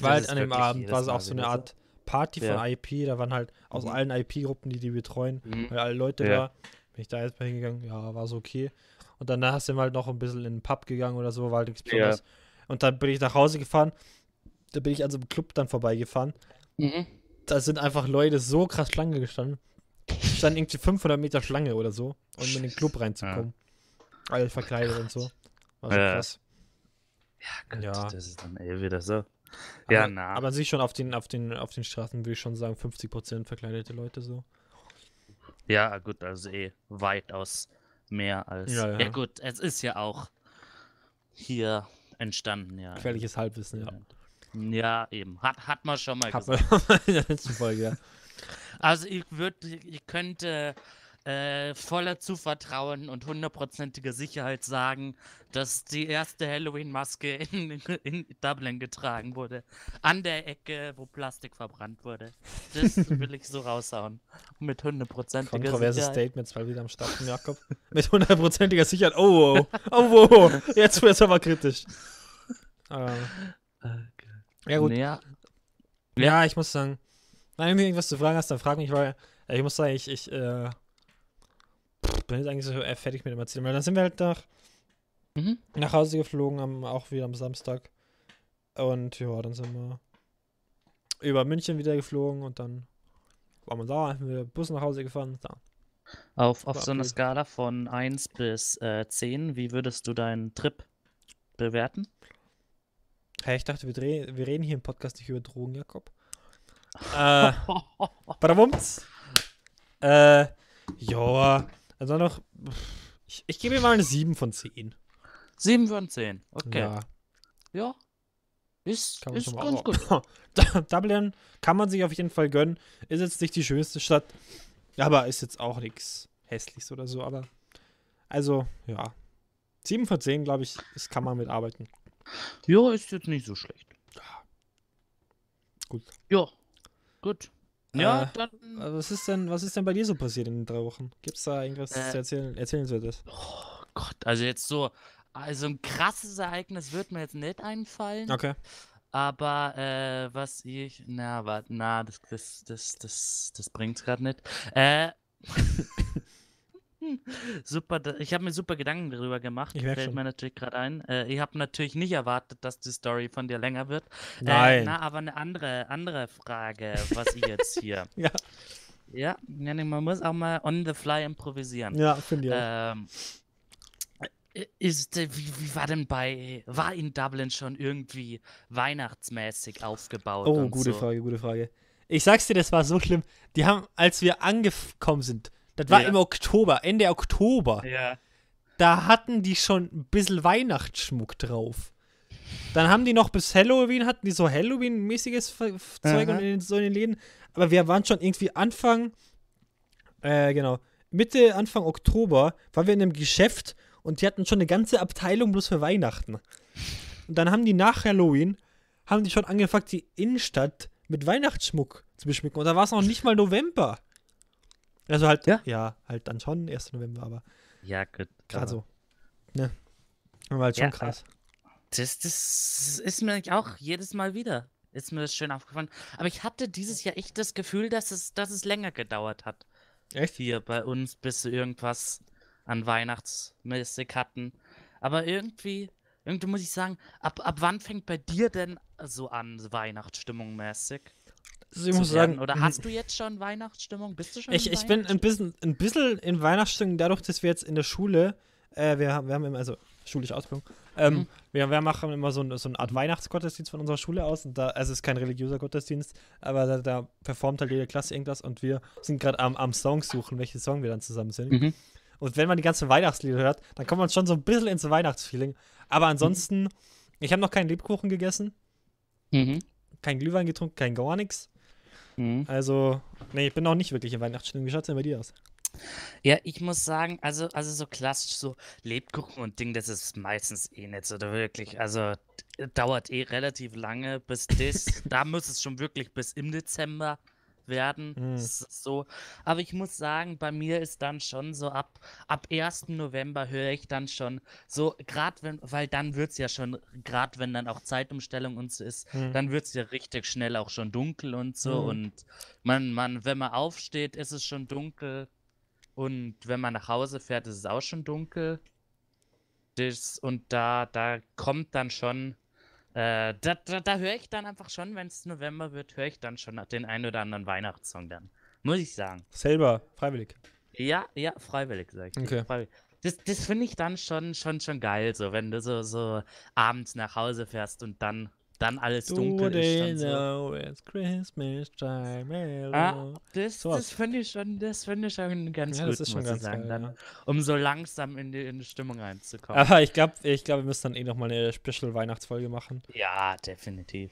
Weil halt an dem Abend war es auch so eine Art Party von Ja. IP, da waren halt aus Mhm. allen IP-Gruppen, die die betreuen, Mhm. weil alle Leute Ja. da, bin ich da jetzt mal hingegangen, ja, war so okay. Und danach sind wir halt noch ein bisschen in den Pub gegangen oder so, war halt nichts Ja. Besonderes. Und dann bin ich nach Hause gefahren, da bin ich an so einem Club dann vorbeigefahren Mhm. da sind einfach Leute so krass Schlange gestanden. Standen irgendwie 500 Meter Schlange oder so, um in den Club reinzukommen. Alle verkleidet und so. War so Ja. krass. Ja, Gott, Ja. das ist dann eh wieder so. Ja, aber, na. Aber sich schon auf den, auf den, auf den Straßen würde ich schon sagen, 50% verkleidete Leute so. Ja, gut, also eh weitaus mehr als. Ja, Ja, ja. gut, es ist ja auch hier entstanden, ja. Gefährliches Halbwissen, ja. Ja, eben. Hat, hat man schon mal Hat gesagt. (laughs) in der letzten Folge, ja. Also ich würde, ich könnte äh, voller Zuvertrauen und hundertprozentiger Sicherheit sagen, dass die erste Halloween-Maske in, in Dublin getragen wurde. An der Ecke, wo Plastik verbrannt wurde. Das will ich so raushauen. Mit hundertprozentiger Kontroverse Sicherheit. Statements mal wieder am Start Jakob. Mit hundertprozentiger Sicherheit. Oh, oh, oh, oh, oh. jetzt wird es aber kritisch. Ähm, ja, gut. Ja, Ja, ich muss sagen, wenn du irgendwas zu fragen hast, dann frag mich, weil äh, ich muss sagen, ich, ich äh, bin jetzt eigentlich so äh, fertig mit dem Erzählen. Weil dann sind wir halt nach, Mhm. nach Hause geflogen, am, auch wieder am Samstag. Und ja, dann sind wir über München wieder geflogen und dann waren wir da, haben wir Bus nach Hause gefahren. Da. Auf, auf so einer. Skala von 1 bis äh, 10, wie würdest du deinen Trip bewerten? Hey, ich dachte, wir, dreh, wir reden hier im Podcast nicht über Drogen, Jakob. äh, (laughs) Badabums. Äh, ja, also noch, ich, ich gebe ihm mal eine 7 von 10. 7 von 10. Okay. Ja, Ja. Ist, kann ist ganz gut. (laughs) Dublin kann man sich auf jeden Fall gönnen. Ist jetzt nicht die schönste Stadt, aber ist jetzt auch nichts Hässliches oder so, aber also, ja. 7 von 10, glaube ich, das kann man mitarbeiten. Ja, ist jetzt nicht so schlecht. Gut. Ja. Gut. Ja, Äh, dann. Äh, Was ist denn, was ist denn bei dir so passiert in den drei Wochen? Gibt es da irgendwas Äh, zu erzählen? Erzählenswertes? Oh Gott, also jetzt so. Also ein krasses Ereignis wird mir jetzt nicht einfallen. Okay. Aber äh, was ich. Na, warte, na, das, das, das, das, das bringt's gerade nicht. Äh. (laughs) (laughs) (laughs) super, ich habe mir super Gedanken darüber gemacht. Ich Fällt schon. mir natürlich gerade ein. Äh, ich habe natürlich nicht erwartet, dass die Story von dir länger wird. Äh, Nein. na, aber eine andere, andere Frage, was ich jetzt hier. (laughs) ja, Ja, man muss auch mal on the fly improvisieren. ja finde ich. Ähm, äh, ist, äh, wie, wie war denn bei, war in Dublin schon irgendwie weihnachtsmäßig aufgebaut? Oh, gute so? Frage, gute Frage. Ich sag's dir, das war so schlimm. Die haben, als wir angekommen sind, das war Ja. im Oktober, Ende Oktober, Ja. da hatten die schon ein bisschen Weihnachtsschmuck drauf. Dann haben die noch bis Halloween, hatten die so Halloween-mäßiges Zeug Aha. und in so in den Läden. Aber wir waren schon irgendwie Anfang, äh, genau, Mitte, Anfang Oktober, waren wir in einem Geschäft und die hatten schon eine ganze Abteilung bloß für Weihnachten. Und dann haben die nach Halloween, haben die schon angefangen, die Innenstadt mit Weihnachtsschmuck zu beschmücken. Und da war es noch nicht mal November. Also halt, Ja. ja, halt dann schon 1. November, aber Ja, gut. gerade so. Ne. War halt schon Ja, krass. Das, das ist mir auch jedes Mal wieder. Ist mir das schön aufgefallen. Aber ich hatte dieses Jahr echt das Gefühl, dass es, dass es länger gedauert hat. Echt? Hier bei uns, bis sie irgendwas an Weihnachtsmäßig hatten. Aber irgendwie, irgendwie muss ich sagen, ab, ab wann fängt bei dir denn so an, Weihnachtsstimmung mäßig? Also ich muss sagen, Oder mhm. hast du jetzt schon Weihnachtsstimmung? Bist du schon ich, in ich bin ein bisschen, ein bisschen in Weihnachtsstimmung, dadurch, dass wir jetzt in der Schule, äh, wir, haben, wir haben immer, also schulische Ausbildung, ähm, Mhm. wir, wir machen immer so, ein, so eine Art Weihnachtsgottesdienst von unserer Schule aus. Und da, also es ist kein religiöser Gottesdienst, aber da, da performt halt jede Klasse irgendwas und wir sind gerade am, am Songs suchen, welche Song wir dann zusammen singen. Mhm. Und wenn man die ganzen Weihnachtslieder hört, dann kommt man schon so ein bisschen ins Weihnachtsfeeling. Aber ansonsten, ich habe noch keinen Lebkuchen gegessen, Mhm. kein Glühwein getrunken, kein gar nichts. Mhm. Also, nee, ich bin noch nicht wirklich in Weihnachtsstimmung. Wie schaut's denn bei dir aus? Ja, ich muss sagen, also, also so klassisch so Lebkuchen und Ding, das ist meistens eh nicht so wirklich. Also dauert eh relativ lange, bis das. (laughs) da muss es schon wirklich bis im Dezember werden. Mhm. So. Aber ich muss sagen, bei mir ist dann schon so ab, ab 1. November höre ich dann schon so, gerade wenn, weil dann wird es ja schon, gerade wenn dann auch Zeitumstellung und so ist, Hm. dann wird es ja richtig schnell auch schon dunkel und so. Mhm. Und man, man, wenn man aufsteht, ist es schon dunkel. Und wenn man nach Hause fährt, ist es auch schon dunkel. Das, und da, da kommt dann schon, äh, da, da, da höre ich dann einfach schon, wenn es November wird, höre ich dann schon den ein oder anderen Weihnachtssong dann. Muss ich sagen. Selber, freiwillig. Ja, ja, freiwillig, sag ich. Okay. Freiwillig. Das, das finde ich dann schon, schon, schon geil, so wenn du so, so abends nach Hause fährst und dann, dann alles dunkel ist. Dann so. it's Christmas time. Ah, das, Sowas. das finde ich schon, das finde ich schon ganz Ja, gut, das ist schon ganz sagen, geil, dann, ja. um so langsam in die, in die Stimmung reinzukommen. Aber ich glaube, ich glaub, wir müssen dann eh nochmal eine Special-Weihnachtsfolge machen. Ja, definitiv.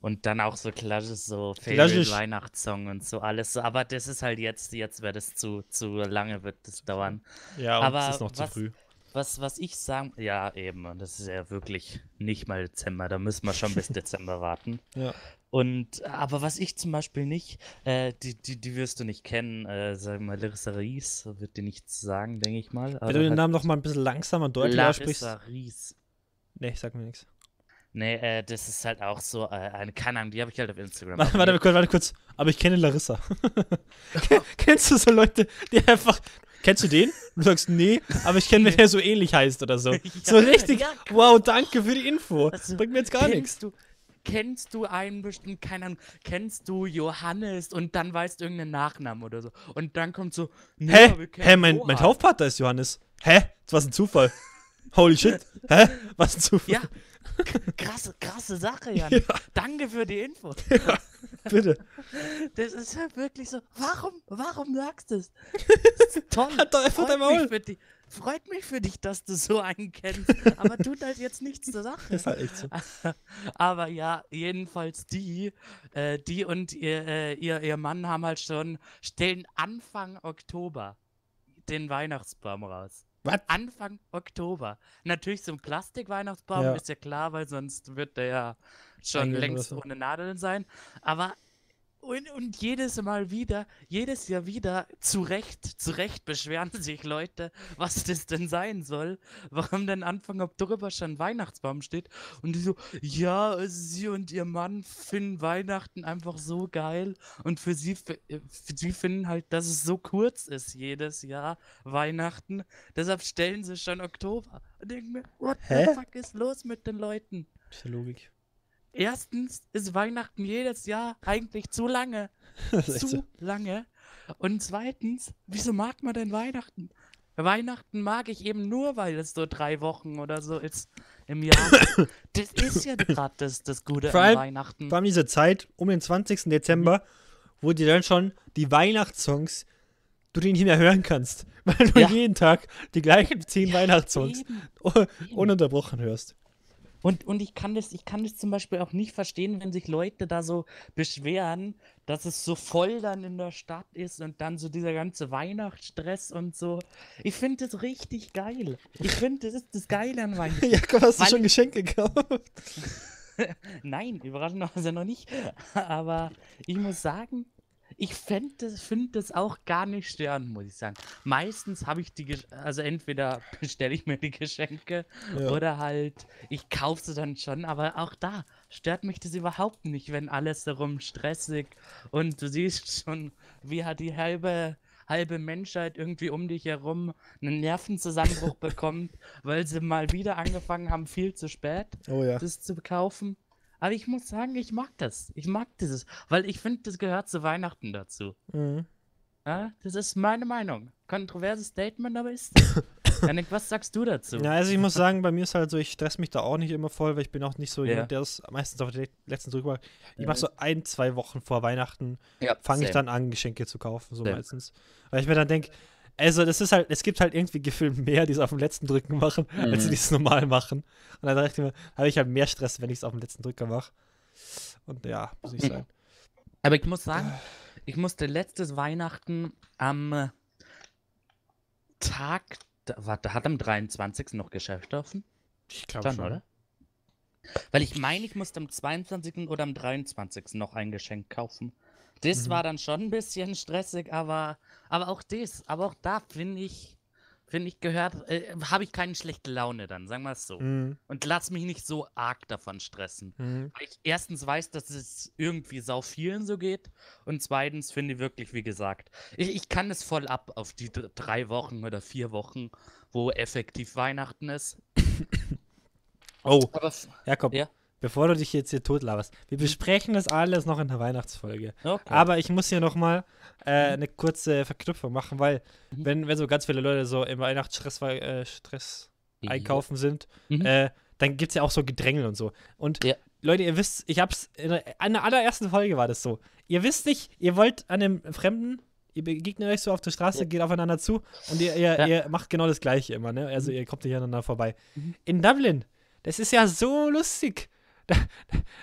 Und dann auch so klassisch so. Favorite Weihnachtssong und so alles. so. Aber das ist halt jetzt, jetzt wird es zu, zu lange, wird das dauern. Ja, und Aber es ist noch zu was- früh. Was, was ich sagen, ja eben, und das ist ja wirklich nicht mal Dezember, da müssen wir schon bis (laughs) Dezember warten. Ja. Und, aber was ich zum Beispiel nicht, äh, die, die, die wirst du nicht kennen, äh, sag mal, Larissa Ries, wird dir nichts sagen, denke ich mal. Wenn du den Namen noch mal ein bisschen langsamer und deutlicher aussprichst. Larissa Ries. Nee, sag mir nichts. Nee, äh, das ist halt auch so äh, eine, keine Ahnung, die habe ich halt auf Instagram. Warte, warte, kurz, warte kurz. Aber ich kenne Larissa. (laughs) Kennst du so Leute, die einfach. Kennst du den? Du sagst, nee, aber ich kenne, wenn der so ähnlich heißt oder so. (laughs) so richtig. ja, wow, danke für die Info. Also, Bringt mir jetzt gar nichts. Kennst du, kennst du einen bestimmt, keine Ahnung, kennst du Johannes und dann weißt du irgendeinen Nachnamen oder so. Und dann kommt so, nee, Hä? Hä, mein, mein. Taufpater ist Johannes. Hä? Das war ein Zufall. Holy shit. Hä? Was ein Zufall. Ja, krasse, krasse Sache, Jan. (laughs) Ja. Danke für die Info. (laughs) Bitte. Das ist ja wirklich so, warum, warum sagst du es? (laughs) Das toll. Hat doch einfach dein freut, mich Maul. für dich, freut mich für dich, dass du so einen kennst, aber tut halt jetzt nichts zur Sache. Ist halt echt so. (laughs) Aber ja, jedenfalls die, äh, die und ihr, äh, ihr, ihr Mann haben halt schon, stellen Anfang Oktober den Weihnachtsbaum raus. Was? Anfang Oktober. Natürlich so ein Plastik-Weihnachtsbaum, Ja. ist ja klar, weil sonst wird der ja schon längst ohne Nadeln sein. Aber Und, und jedes Mal wieder, jedes Jahr wieder, zu Recht, zu Recht beschweren (laughs) sich Leute, was das denn sein soll. Warum denn Anfang Oktober schon ein Weihnachtsbaum steht. Und die so, ja, sie und ihr Mann finden Weihnachten einfach so geil. Und für sie, für, für sie finden halt, dass es so kurz ist jedes Jahr Weihnachten. Deshalb stellen sie schon Oktober. Und denken mir, what Hä? the fuck ist los mit den Leuten? Ist ja Logik. Erstens ist Weihnachten jedes Jahr eigentlich zu lange. (laughs) Zu so. lange. Und zweitens, wieso mag man denn Weihnachten? Weihnachten mag ich eben nur, weil es so drei Wochen oder so ist im Jahr. (coughs) das ist ja gerade das, das Gute Vor an allem- Weihnachten. Vor allem diese Zeit um den 20. Dezember, wo dir dann schon die Weihnachtssongs, du die nicht mehr hören kannst, (laughs) weil du Ja. jeden Tag die gleichen zehn Weihnachtssongs Eben. un- ununterbrochen hörst. Und, und ich kann das, ich kann das zum Beispiel auch nicht verstehen, wenn sich Leute da so beschweren, dass es so voll dann in der Stadt ist und dann so dieser ganze Weihnachtsstress und so. Ich finde das richtig geil. Ich finde, das ist das Geile an Weihnachten. (laughs) Jakob, hast du Weil- schon Geschenke gekauft? (laughs) Nein, überraschenderweise noch nicht. Aber ich muss sagen, ich finde das auch gar nicht störend, muss ich sagen. Meistens habe ich die, Gesch- also entweder bestelle ich mir die Geschenke Ja. oder halt, ich kaufe sie dann schon, aber auch da stört mich das überhaupt nicht, wenn alles darum stressig und du siehst schon, wie hat die halbe, halbe Menschheit irgendwie um dich herum einen Nervenzusammenbruch (laughs) bekommt, weil sie mal wieder angefangen haben, viel zu spät Oh ja. das zu kaufen. Aber ich muss sagen, ich mag das. Ich mag dieses, weil ich finde, das gehört zu Weihnachten dazu. Mhm. Ja, das ist meine Meinung. Kontroverses Statement, aber ist (laughs) das. Janik, was sagst du dazu? Ja, also ich muss sagen, bei mir ist halt so, ich stress mich da auch nicht immer voll, weil ich bin auch nicht so Ja. jemand, der das meistens auf den letzten Drück macht. Ich mache so ein, zwei Wochen vor Weihnachten, ja, fange ich dann an, Geschenke zu kaufen, so Same. meistens. Weil ich mir dann denke, also das ist halt, es gibt halt irgendwie gefühlt mehr, die es auf dem letzten Drücken machen, als Mhm. die es normal machen. Und dann dachte ich mir, habe ich halt mehr Stress, wenn ich es auf dem letzten Drücker mache. Und ja, muss ich sagen. Aber ich muss sagen, ich musste letztes Weihnachten am äh, Tag, da, warte, hat am 23. noch Geschäft offen? Ich glaube schon. oder? Weil ich meine, ich musste am 22. oder am 23. noch ein Geschenk kaufen. Das Mhm. war dann schon ein bisschen stressig, aber, aber auch das, aber auch da finde ich, finde ich gehört, äh, habe ich keine schlechte Laune dann, sagen wir es so. Mhm. Und lass mich nicht so arg davon stressen. Mhm. Weil ich erstens weiß, dass es irgendwie sau vielen so geht und zweitens finde ich wirklich, wie gesagt, ich, ich kann es voll ab auf die dr- drei Wochen oder vier Wochen, wo effektiv Weihnachten ist. (coughs) Oh, Aber Jakob, Ja. Bevor du dich jetzt hier totlaberst, wir besprechen das alles noch in der Weihnachtsfolge. okay. Aber ich muss hier nochmal äh, eine kurze Verknüpfung machen, weil Mhm. wenn, wenn so ganz viele Leute so im Weihnachtsstress äh, Stress Ja. einkaufen sind, Mhm. äh, dann gibt es ja auch so Gedrängel und so. Und Ja. Leute, ihr wisst, ich hab's, in der, allerersten Folge war das so. Ihr wisst nicht, ihr wollt an einem Fremden, ihr begegnet euch so auf der Straße, Ja. geht aufeinander zu und ihr, ihr, Ja. ihr macht genau das Gleiche immer, ne? Also ihr kommt nicht aneinander vorbei. Mhm. In Dublin, das ist ja so lustig. Da,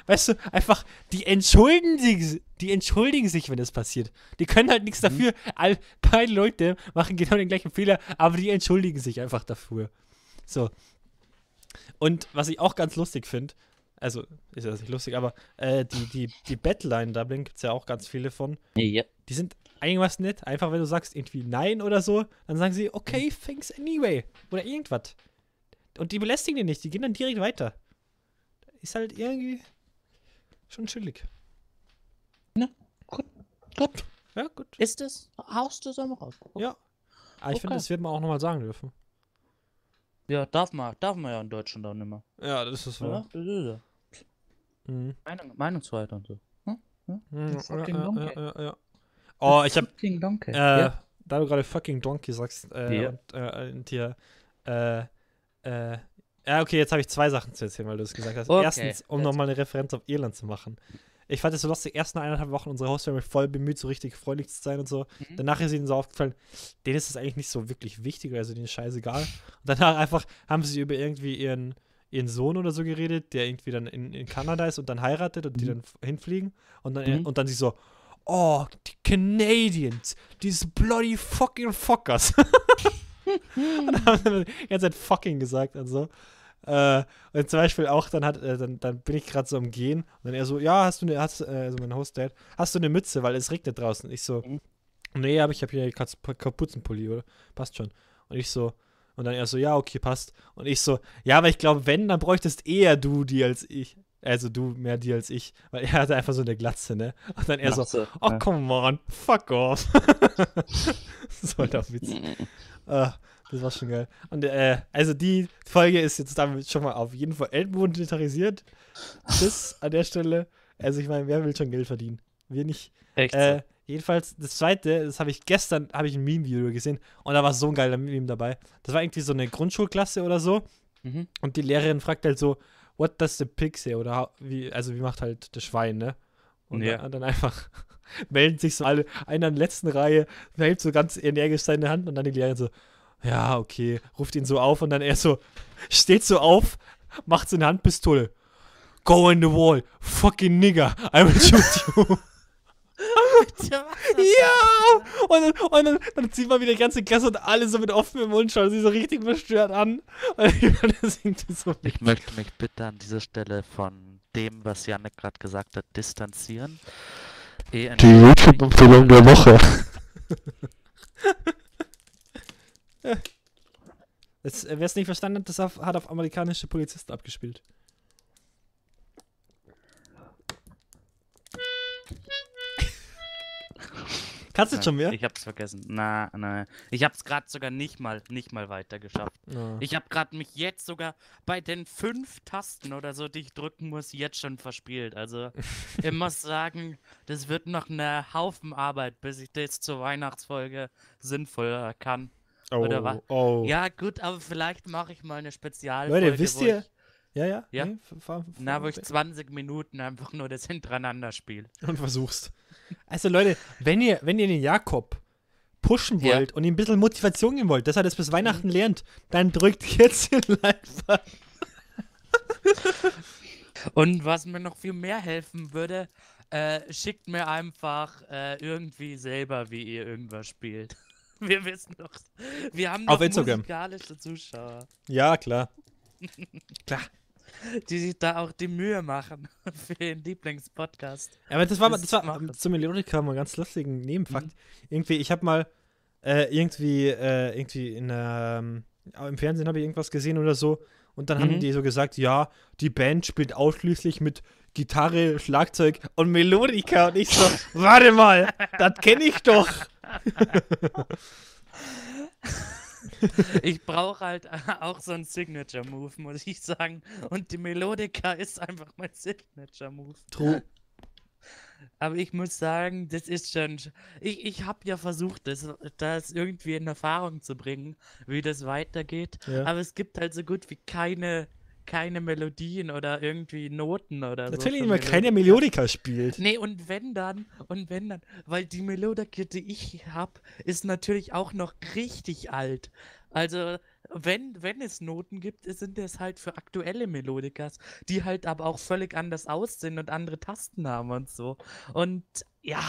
weißt du, einfach, die entschuldigen sich, die entschuldigen sich, wenn das passiert. Die können halt nichts Mhm. dafür. All, beide Leute machen genau den gleichen Fehler, aber die entschuldigen sich einfach dafür. So. Und was ich auch ganz lustig finde, also ist ja nicht lustig, aber äh, die, die, die Bettler in Dublin gibt es ja auch ganz viele von. Ja. Die sind irgendwas nett. Einfach wenn du sagst irgendwie nein oder so, dann sagen sie, okay, thanks anyway. Oder irgendwas. Und die belästigen die nicht, die gehen dann direkt weiter. Ist halt irgendwie schon chillig. Gut, gut. Ja, gut. Ist es? Haust du es einmal raus? Ja. Aber ich finde, Okay. das wird man auch nochmal sagen dürfen. Ja, darf man, darf man ja in Deutschland auch nicht mehr. Ja, das ist Ja, das ist ja. Mhm. Meinung, Meinungsfreiheit und so. Hm? Mhm, Ja, ja, fucking ja, donkey. ja, ja, ja. Oh, (laughs) ich hab, Fucking Donkey. äh, ja. da du gerade fucking Donkey sagst, äh, Ja. und, äh, und hier, äh, äh, ja, okay, jetzt habe ich zwei Sachen zu erzählen, weil du es gesagt hast. Okay, Erstens, um nochmal eine Referenz auf Irland zu machen. Ich fand es so lustig, die ersten eineinhalb Wochen unsere Hostfamily voll bemüht, so richtig freundlich zu sein und so. Mhm. Danach ist ihnen so aufgefallen, denen ist es eigentlich nicht so wirklich wichtig, also denen ist scheißegal. Und danach einfach haben sie über irgendwie ihren, ihren Sohn oder so geredet, der irgendwie dann in, in Kanada ist und dann heiratet und die Mhm. dann hinfliegen. Und dann, Mhm. und dann sie so, oh, die Canadians, these bloody fucking fuckers. (laughs) (laughs) und dann haben sie die ganze Zeit fucking gesagt und so. Äh, und zum Beispiel auch, dann hat, äh, dann, dann bin ich gerade so am Gehen und dann er so, ja, hast du eine, hast, äh, also mein Host-Dad, hast du eine Mütze, weil es regnet draußen. Ich so, Mhm. nee, aber ich habe hier Kapuzenpulli, oder? Passt schon. Und ich so, und dann er so, ja, okay, passt. Und ich so, ja, aber ich glaube, wenn, dann bräuchtest eher du die als ich. Also du mehr die als ich. Weil er hatte einfach so eine Glatze, ne? Und dann er so, Ach so, oh, ja. come on, fuck off. (laughs) das war doch Witz. (laughs) Ah, das war schon geil. Und äh, also die Folge ist jetzt damit schon mal auf jeden Fall endmonetarisiert. Tschüss an der Stelle. Also ich meine, wer will schon Geld verdienen? Wir nicht. Echt Äh, jedenfalls, das zweite, das habe ich gestern, habe ich ein Meme-Video gesehen und da war so ein geiler Meme dabei. Das war irgendwie so eine Grundschulklasse oder so. Mhm. und die Lehrerin fragt halt so, what does the pig say? Oder wie, also wie macht halt das Schwein, ne? Und Ja. dann, dann einfach (laughs) melden sich so alle, einer in der letzten Reihe, hält so ganz energisch seine Hand und dann die Lehrerin so, ja, okay, ruft ihn so auf und dann er so, steht so auf, macht so eine Handpistole. Go in the wall, fucking nigger, I will shoot you. (laughs) (laughs) ja! Und, dann, und dann, dann zieht man wieder die ganze Klasse und alle so mit offenem Mund schauen sie so richtig verstört an. So. Ich möchte mich bitte an dieser Stelle von dem, was Janik gerade gesagt hat, distanzieren. Eh Die YouTube-Empfehlung der Woche. (laughs) Wer es nicht verstanden hat, das hat auf amerikanische Polizisten abgespielt. Kannst du jetzt schon mehr? Ich hab's vergessen. Na, na. Ich hab's gerade sogar nicht mal, nicht mal weiter geschafft. Ja. Ich habe gerade mich jetzt sogar bei den fünf Tasten oder so, die ich drücken muss, jetzt schon verspielt. Also (laughs) ich muss sagen, das wird noch eine Haufen Arbeit, bis ich das zur Weihnachtsfolge sinnvoll kann. oh, oder wa- oh. Ja gut, aber vielleicht mache ich mal eine Spezialfolge. Leute, wisst ihr? Ja, ja. Ja? nee, na, wo ich 20 Minuten einfach nur das hintereinander spiele. und versuchst. Also Leute, wenn ihr, wenn ihr den Jakob pushen Ja. wollt und ihm ein bisschen Motivation geben wollt, dass er das bis Weihnachten lernt, dann drückt jetzt den Like-Button. (laughs) Und was mir noch viel mehr helfen würde, äh, schickt mir einfach äh, irgendwie selber, wie ihr irgendwas spielt. (laughs) Wir wissen doch, wir haben Auf doch Instagram. musikalische Zuschauer, Ja, klar. (laughs) klar. (laughs) die sich da auch die Mühe machen (laughs) für den Lieblingspodcast. Aber das war, mal- Das das war macht es. zum Melodica mal einen ganz lustigen Nebenfakt. Mhm. Irgendwie, ich habe mal äh, irgendwie, äh, irgendwie in ähm, im Fernsehen habe ich irgendwas gesehen oder so und dann haben Mhm. die so gesagt, ja, die Band spielt ausschließlich mit Gitarre, Schlagzeug und Melodika und ich so, warte mal, das kenne ich doch. (laughs) (laughs) Ich brauche halt (laughs) auch so einen Signature-Move, muss ich sagen. Und die Melodika ist einfach mein Signature-Move. True. (laughs) Aber ich muss sagen, das ist schon. Ich, ich habe ja versucht, das, das irgendwie in Erfahrung zu bringen, wie das weitergeht. Ja. Aber es gibt halt so gut wie keine, keine Melodien oder irgendwie Noten oder so. Natürlich immer keine Melodika. Spielt. Nee, und wenn dann, und wenn dann, weil die Melodika, die ich hab, ist natürlich auch noch richtig alt. Also, wenn, wenn es Noten gibt, sind es halt für aktuelle Melodikas, die halt aber auch völlig anders aussehen und andere Tasten haben und so. Und ja,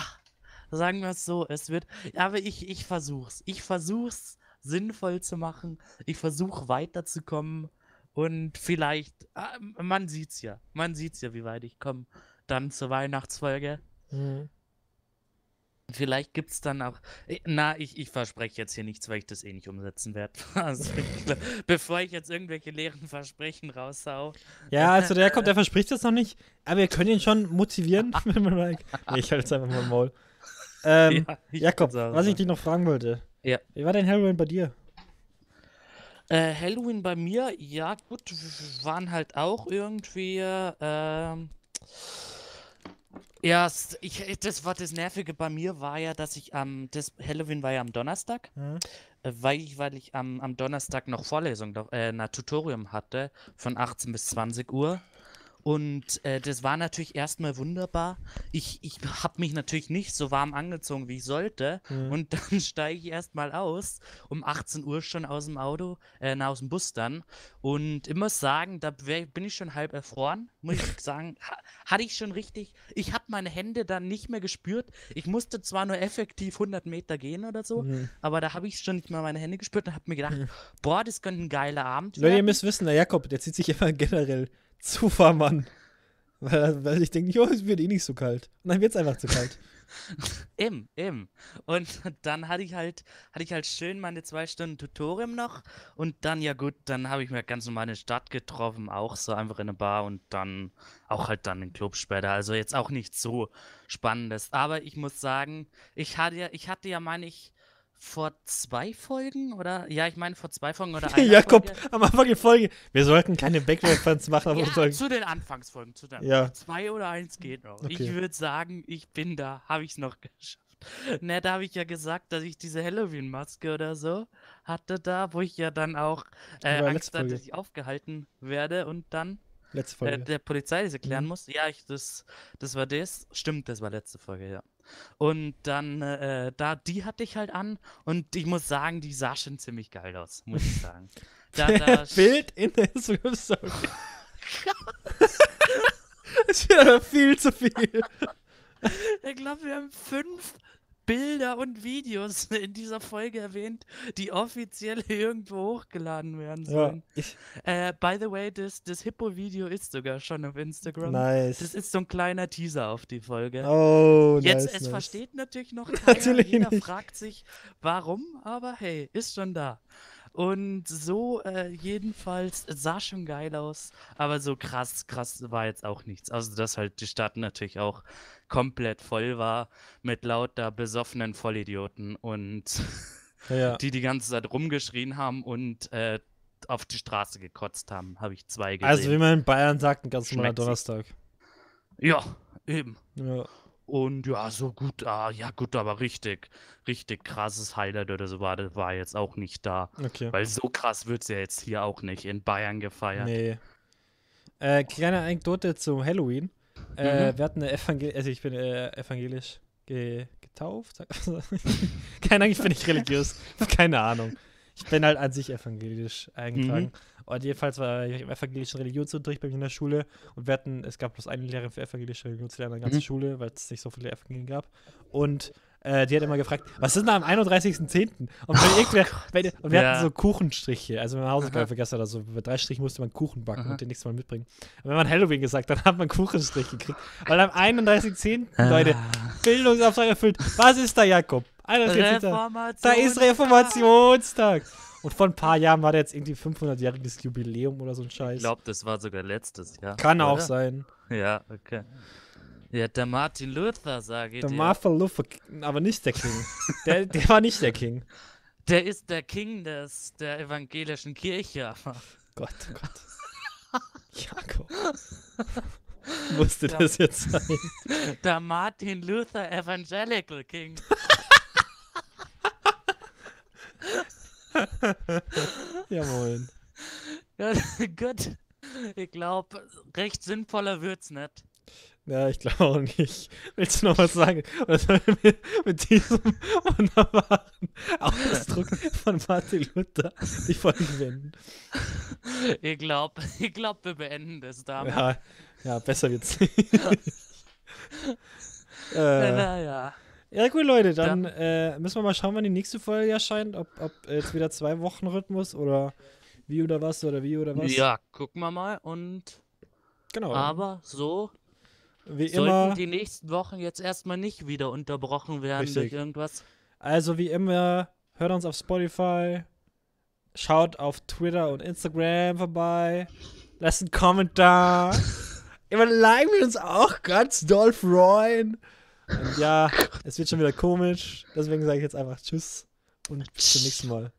sagen wir es so, es wird, aber ich, ich versuch's. Ich versuch's sinnvoll zu machen. Ich versuche weiterzukommen. Und vielleicht, ah, man sieht's ja. Man sieht's ja, wie weit ich komme. Dann zur Weihnachtsfolge. Mhm. Vielleicht gibt's dann auch. Na, ich, ich verspreche jetzt hier nichts, weil ich das eh nicht umsetzen werde. (laughs) Also, bevor ich jetzt irgendwelche leeren Versprechen raushau. Ja, also der Jakob, der verspricht das noch nicht, aber wir können ihn schon motivieren. (laughs) wenn man like. nee, ich halte jetzt einfach mal im Maul. (laughs) Ähm, Ja, Jakob, was ich dich noch fragen wollte. Ja. Wie war dein Halloween bei dir? Äh, Halloween bei mir, ja gut, waren halt auch irgendwie, ähm, ja, ich, das war das Nervige bei mir war ja, dass ich am, das Halloween war ja am Donnerstag, Hm? äh, weil ich, weil ich am, am Donnerstag noch Vorlesung, äh, na, Tutorium hatte von 18 bis 20 Uhr Und äh, das war natürlich erstmal wunderbar. Ich, ich habe mich natürlich nicht so warm angezogen, wie ich sollte. Mhm. Und (laughs) dann steige ich erstmal aus, um 18 Uhr schon aus dem Auto, äh, na, aus dem Bus dann. Und ich muss sagen, da wär, bin ich schon halb erfroren, muss ich (laughs) sagen. Ha, hatte ich schon richtig. Ich habe meine Hände dann nicht mehr gespürt. Ich musste zwar nur effektiv 100 Meter gehen oder so, Mhm. aber da habe ich schon nicht mehr meine Hände gespürt und habe mir gedacht, boah, das könnte ein geiler Abend Leute, ihr werden. müsst wissen, der Jakob, der zieht sich immer generell zu warm an. Weil, weil ich denke, jo, es wird eh nicht so kalt. Und dann wird es einfach zu kalt. (laughs) Eben, eben. Und dann hatte ich halt, hatte ich halt schön meine zwei Stunden Tutorium noch und dann, ja gut, dann habe ich mir ganz normal in der Stadt getroffen, auch so einfach in eine Bar und dann auch halt dann den Club später. Also jetzt auch nicht so spannendes. Aber ich muss sagen, ich hatte ja, ich hatte ja, meine ich, vor zwei Folgen oder? Ja, ich meine vor zwei Folgen oder (laughs) einer Jakob, Folge. am Anfang der Folge, wir sollten keine Backreference (laughs) machen, aber Ja, sollten. zu den Anfangsfolgen, zu den Ja. zwei oder eins geht noch. Ich Okay. würde sagen, ich bin da, habe ich es noch geschafft. Ne, da habe ich ja gesagt, dass ich diese Halloween-Maske oder so hatte da, wo ich ja dann auch äh, Angst hatte, dass ich aufgehalten werde und dann Letzte äh, der Polizei das erklären Mhm. muss. Ja, ich, das, das war das. Stimmt, das war letzte Folge, ja. Und dann, äh, da, die hatte ich halt an und ich muss sagen, die sah schon ziemlich geil aus, muss ich sagen. Da, (laughs) da Bild in der Instagram-Story. (laughs) (laughs) Es wird aber viel zu viel. Ich glaube, wir haben fünf Bilder und Videos (laughs) in dieser Folge erwähnt, die offiziell (laughs) irgendwo hochgeladen werden Ja, sollen. ich, Äh, by the way, das, das Hippo-Video ist sogar schon auf Instagram. nice. Das ist so ein kleiner Teaser auf die Folge. oh, Jetzt, nice, es nice. versteht natürlich noch (laughs) keiner. Natürlich Jeder nicht. fragt sich, warum, aber hey, ist schon da. Und so äh, jedenfalls es sah schon geil aus, aber so krass, krass war jetzt auch nichts. Also dass halt die Stadt natürlich auch komplett voll war mit lauter besoffenen Vollidioten und Ja, (laughs) die die ganze Zeit rumgeschrien haben und äh, auf die Straße gekotzt haben, habe ich zwei gesehen. Also, wie man in Bayern sagt, ein ganz normaler. Donnerstag. ja, eben. Ja. Und ja, so gut, ah, ja gut, aber richtig, richtig krasses Highlight oder so war, das war jetzt auch nicht da. Okay. Weil so krass wird es ja jetzt hier auch nicht in Bayern gefeiert. Nee. Äh, kleine Anekdote zum Halloween. Äh, Mhm. Wir hatten eine Evangel also ich bin äh, evangelisch ge getauft. (laughs) Keine Ahnung, ich bin nicht religiös. Keine Ahnung. Ich bin halt an sich evangelisch eingetragen. Und jedenfalls war ich im evangelischen Religionsunterricht bei mir in der Schule und wir hatten, es gab bloß eine Lehrerin für evangelische Religionslehrer in der ganzen Mhm. Schule, weil es nicht so viele Evangelien gab. Und äh, die hat immer gefragt, was ist denn am 31.10.? Und, wenn irgendwer, wenn, und wir Ja. hatten so Kuchenstriche, also wenn man Hausaufgabe Aha. vergessen hat oder so, bei drei Strichen musste man Kuchen backen Aha. und den nächsten Mal mitbringen. Und wenn man Halloween gesagt hat, dann (laughs) hat man Kuchenstrich gekriegt. Weil am 31.10., Ah. Leute, Bildungsauftrag erfüllt. Was ist da, Jakob? 31.10. Reformation. Da ist Reformationstag. Und vor ein paar Jahren war da jetzt irgendwie 500-jähriges Jubiläum oder so ein Scheiß. Ich glaube, das war sogar letztes Jahr. Kann auch oder? sein. Ja, okay. Ja, der Martin Luther, sage ich Der dir. Martha Luther, aber nicht der King. Der, der war nicht der King. der ist der King des, der evangelischen Kirche. aber- Gott, oh Gott. Jakob. Musste das jetzt sein? Der Martin Luther Evangelical King. Ja, moin. (laughs) Ja, gut. Ich glaube, recht sinnvoller wird's nicht. Ja, ich glaube auch nicht. Willst du noch was sagen? Oder sollen wir mit, diesem wunderbaren Ausdruck von Martin Luther die Folge wenden? Ich glaube, (laughs) ich glaub, wir beenden das damit. Ja, ja, besser wird's nicht. (laughs) Äh, äh, naja. ja, gut, Leute, dann äh, müssen wir mal schauen, wann die nächste Folge erscheint. Ob, ob jetzt wieder zwei Wochen Rhythmus oder wie oder was oder wie oder was. Ja, gucken wir mal. Und genau. aber so wie sollten immer, die nächsten Wochen jetzt erstmal nicht wieder unterbrochen werden Richtig. durch irgendwas. also wie immer, hört uns auf Spotify, schaut auf Twitter und Instagram vorbei, lasst einen Kommentar. (laughs) Immer like wir uns auch ganz doll freuen. Und ja, es wird schon wieder komisch. Deswegen sage ich jetzt einfach Tschüss und bis zum nächsten Mal.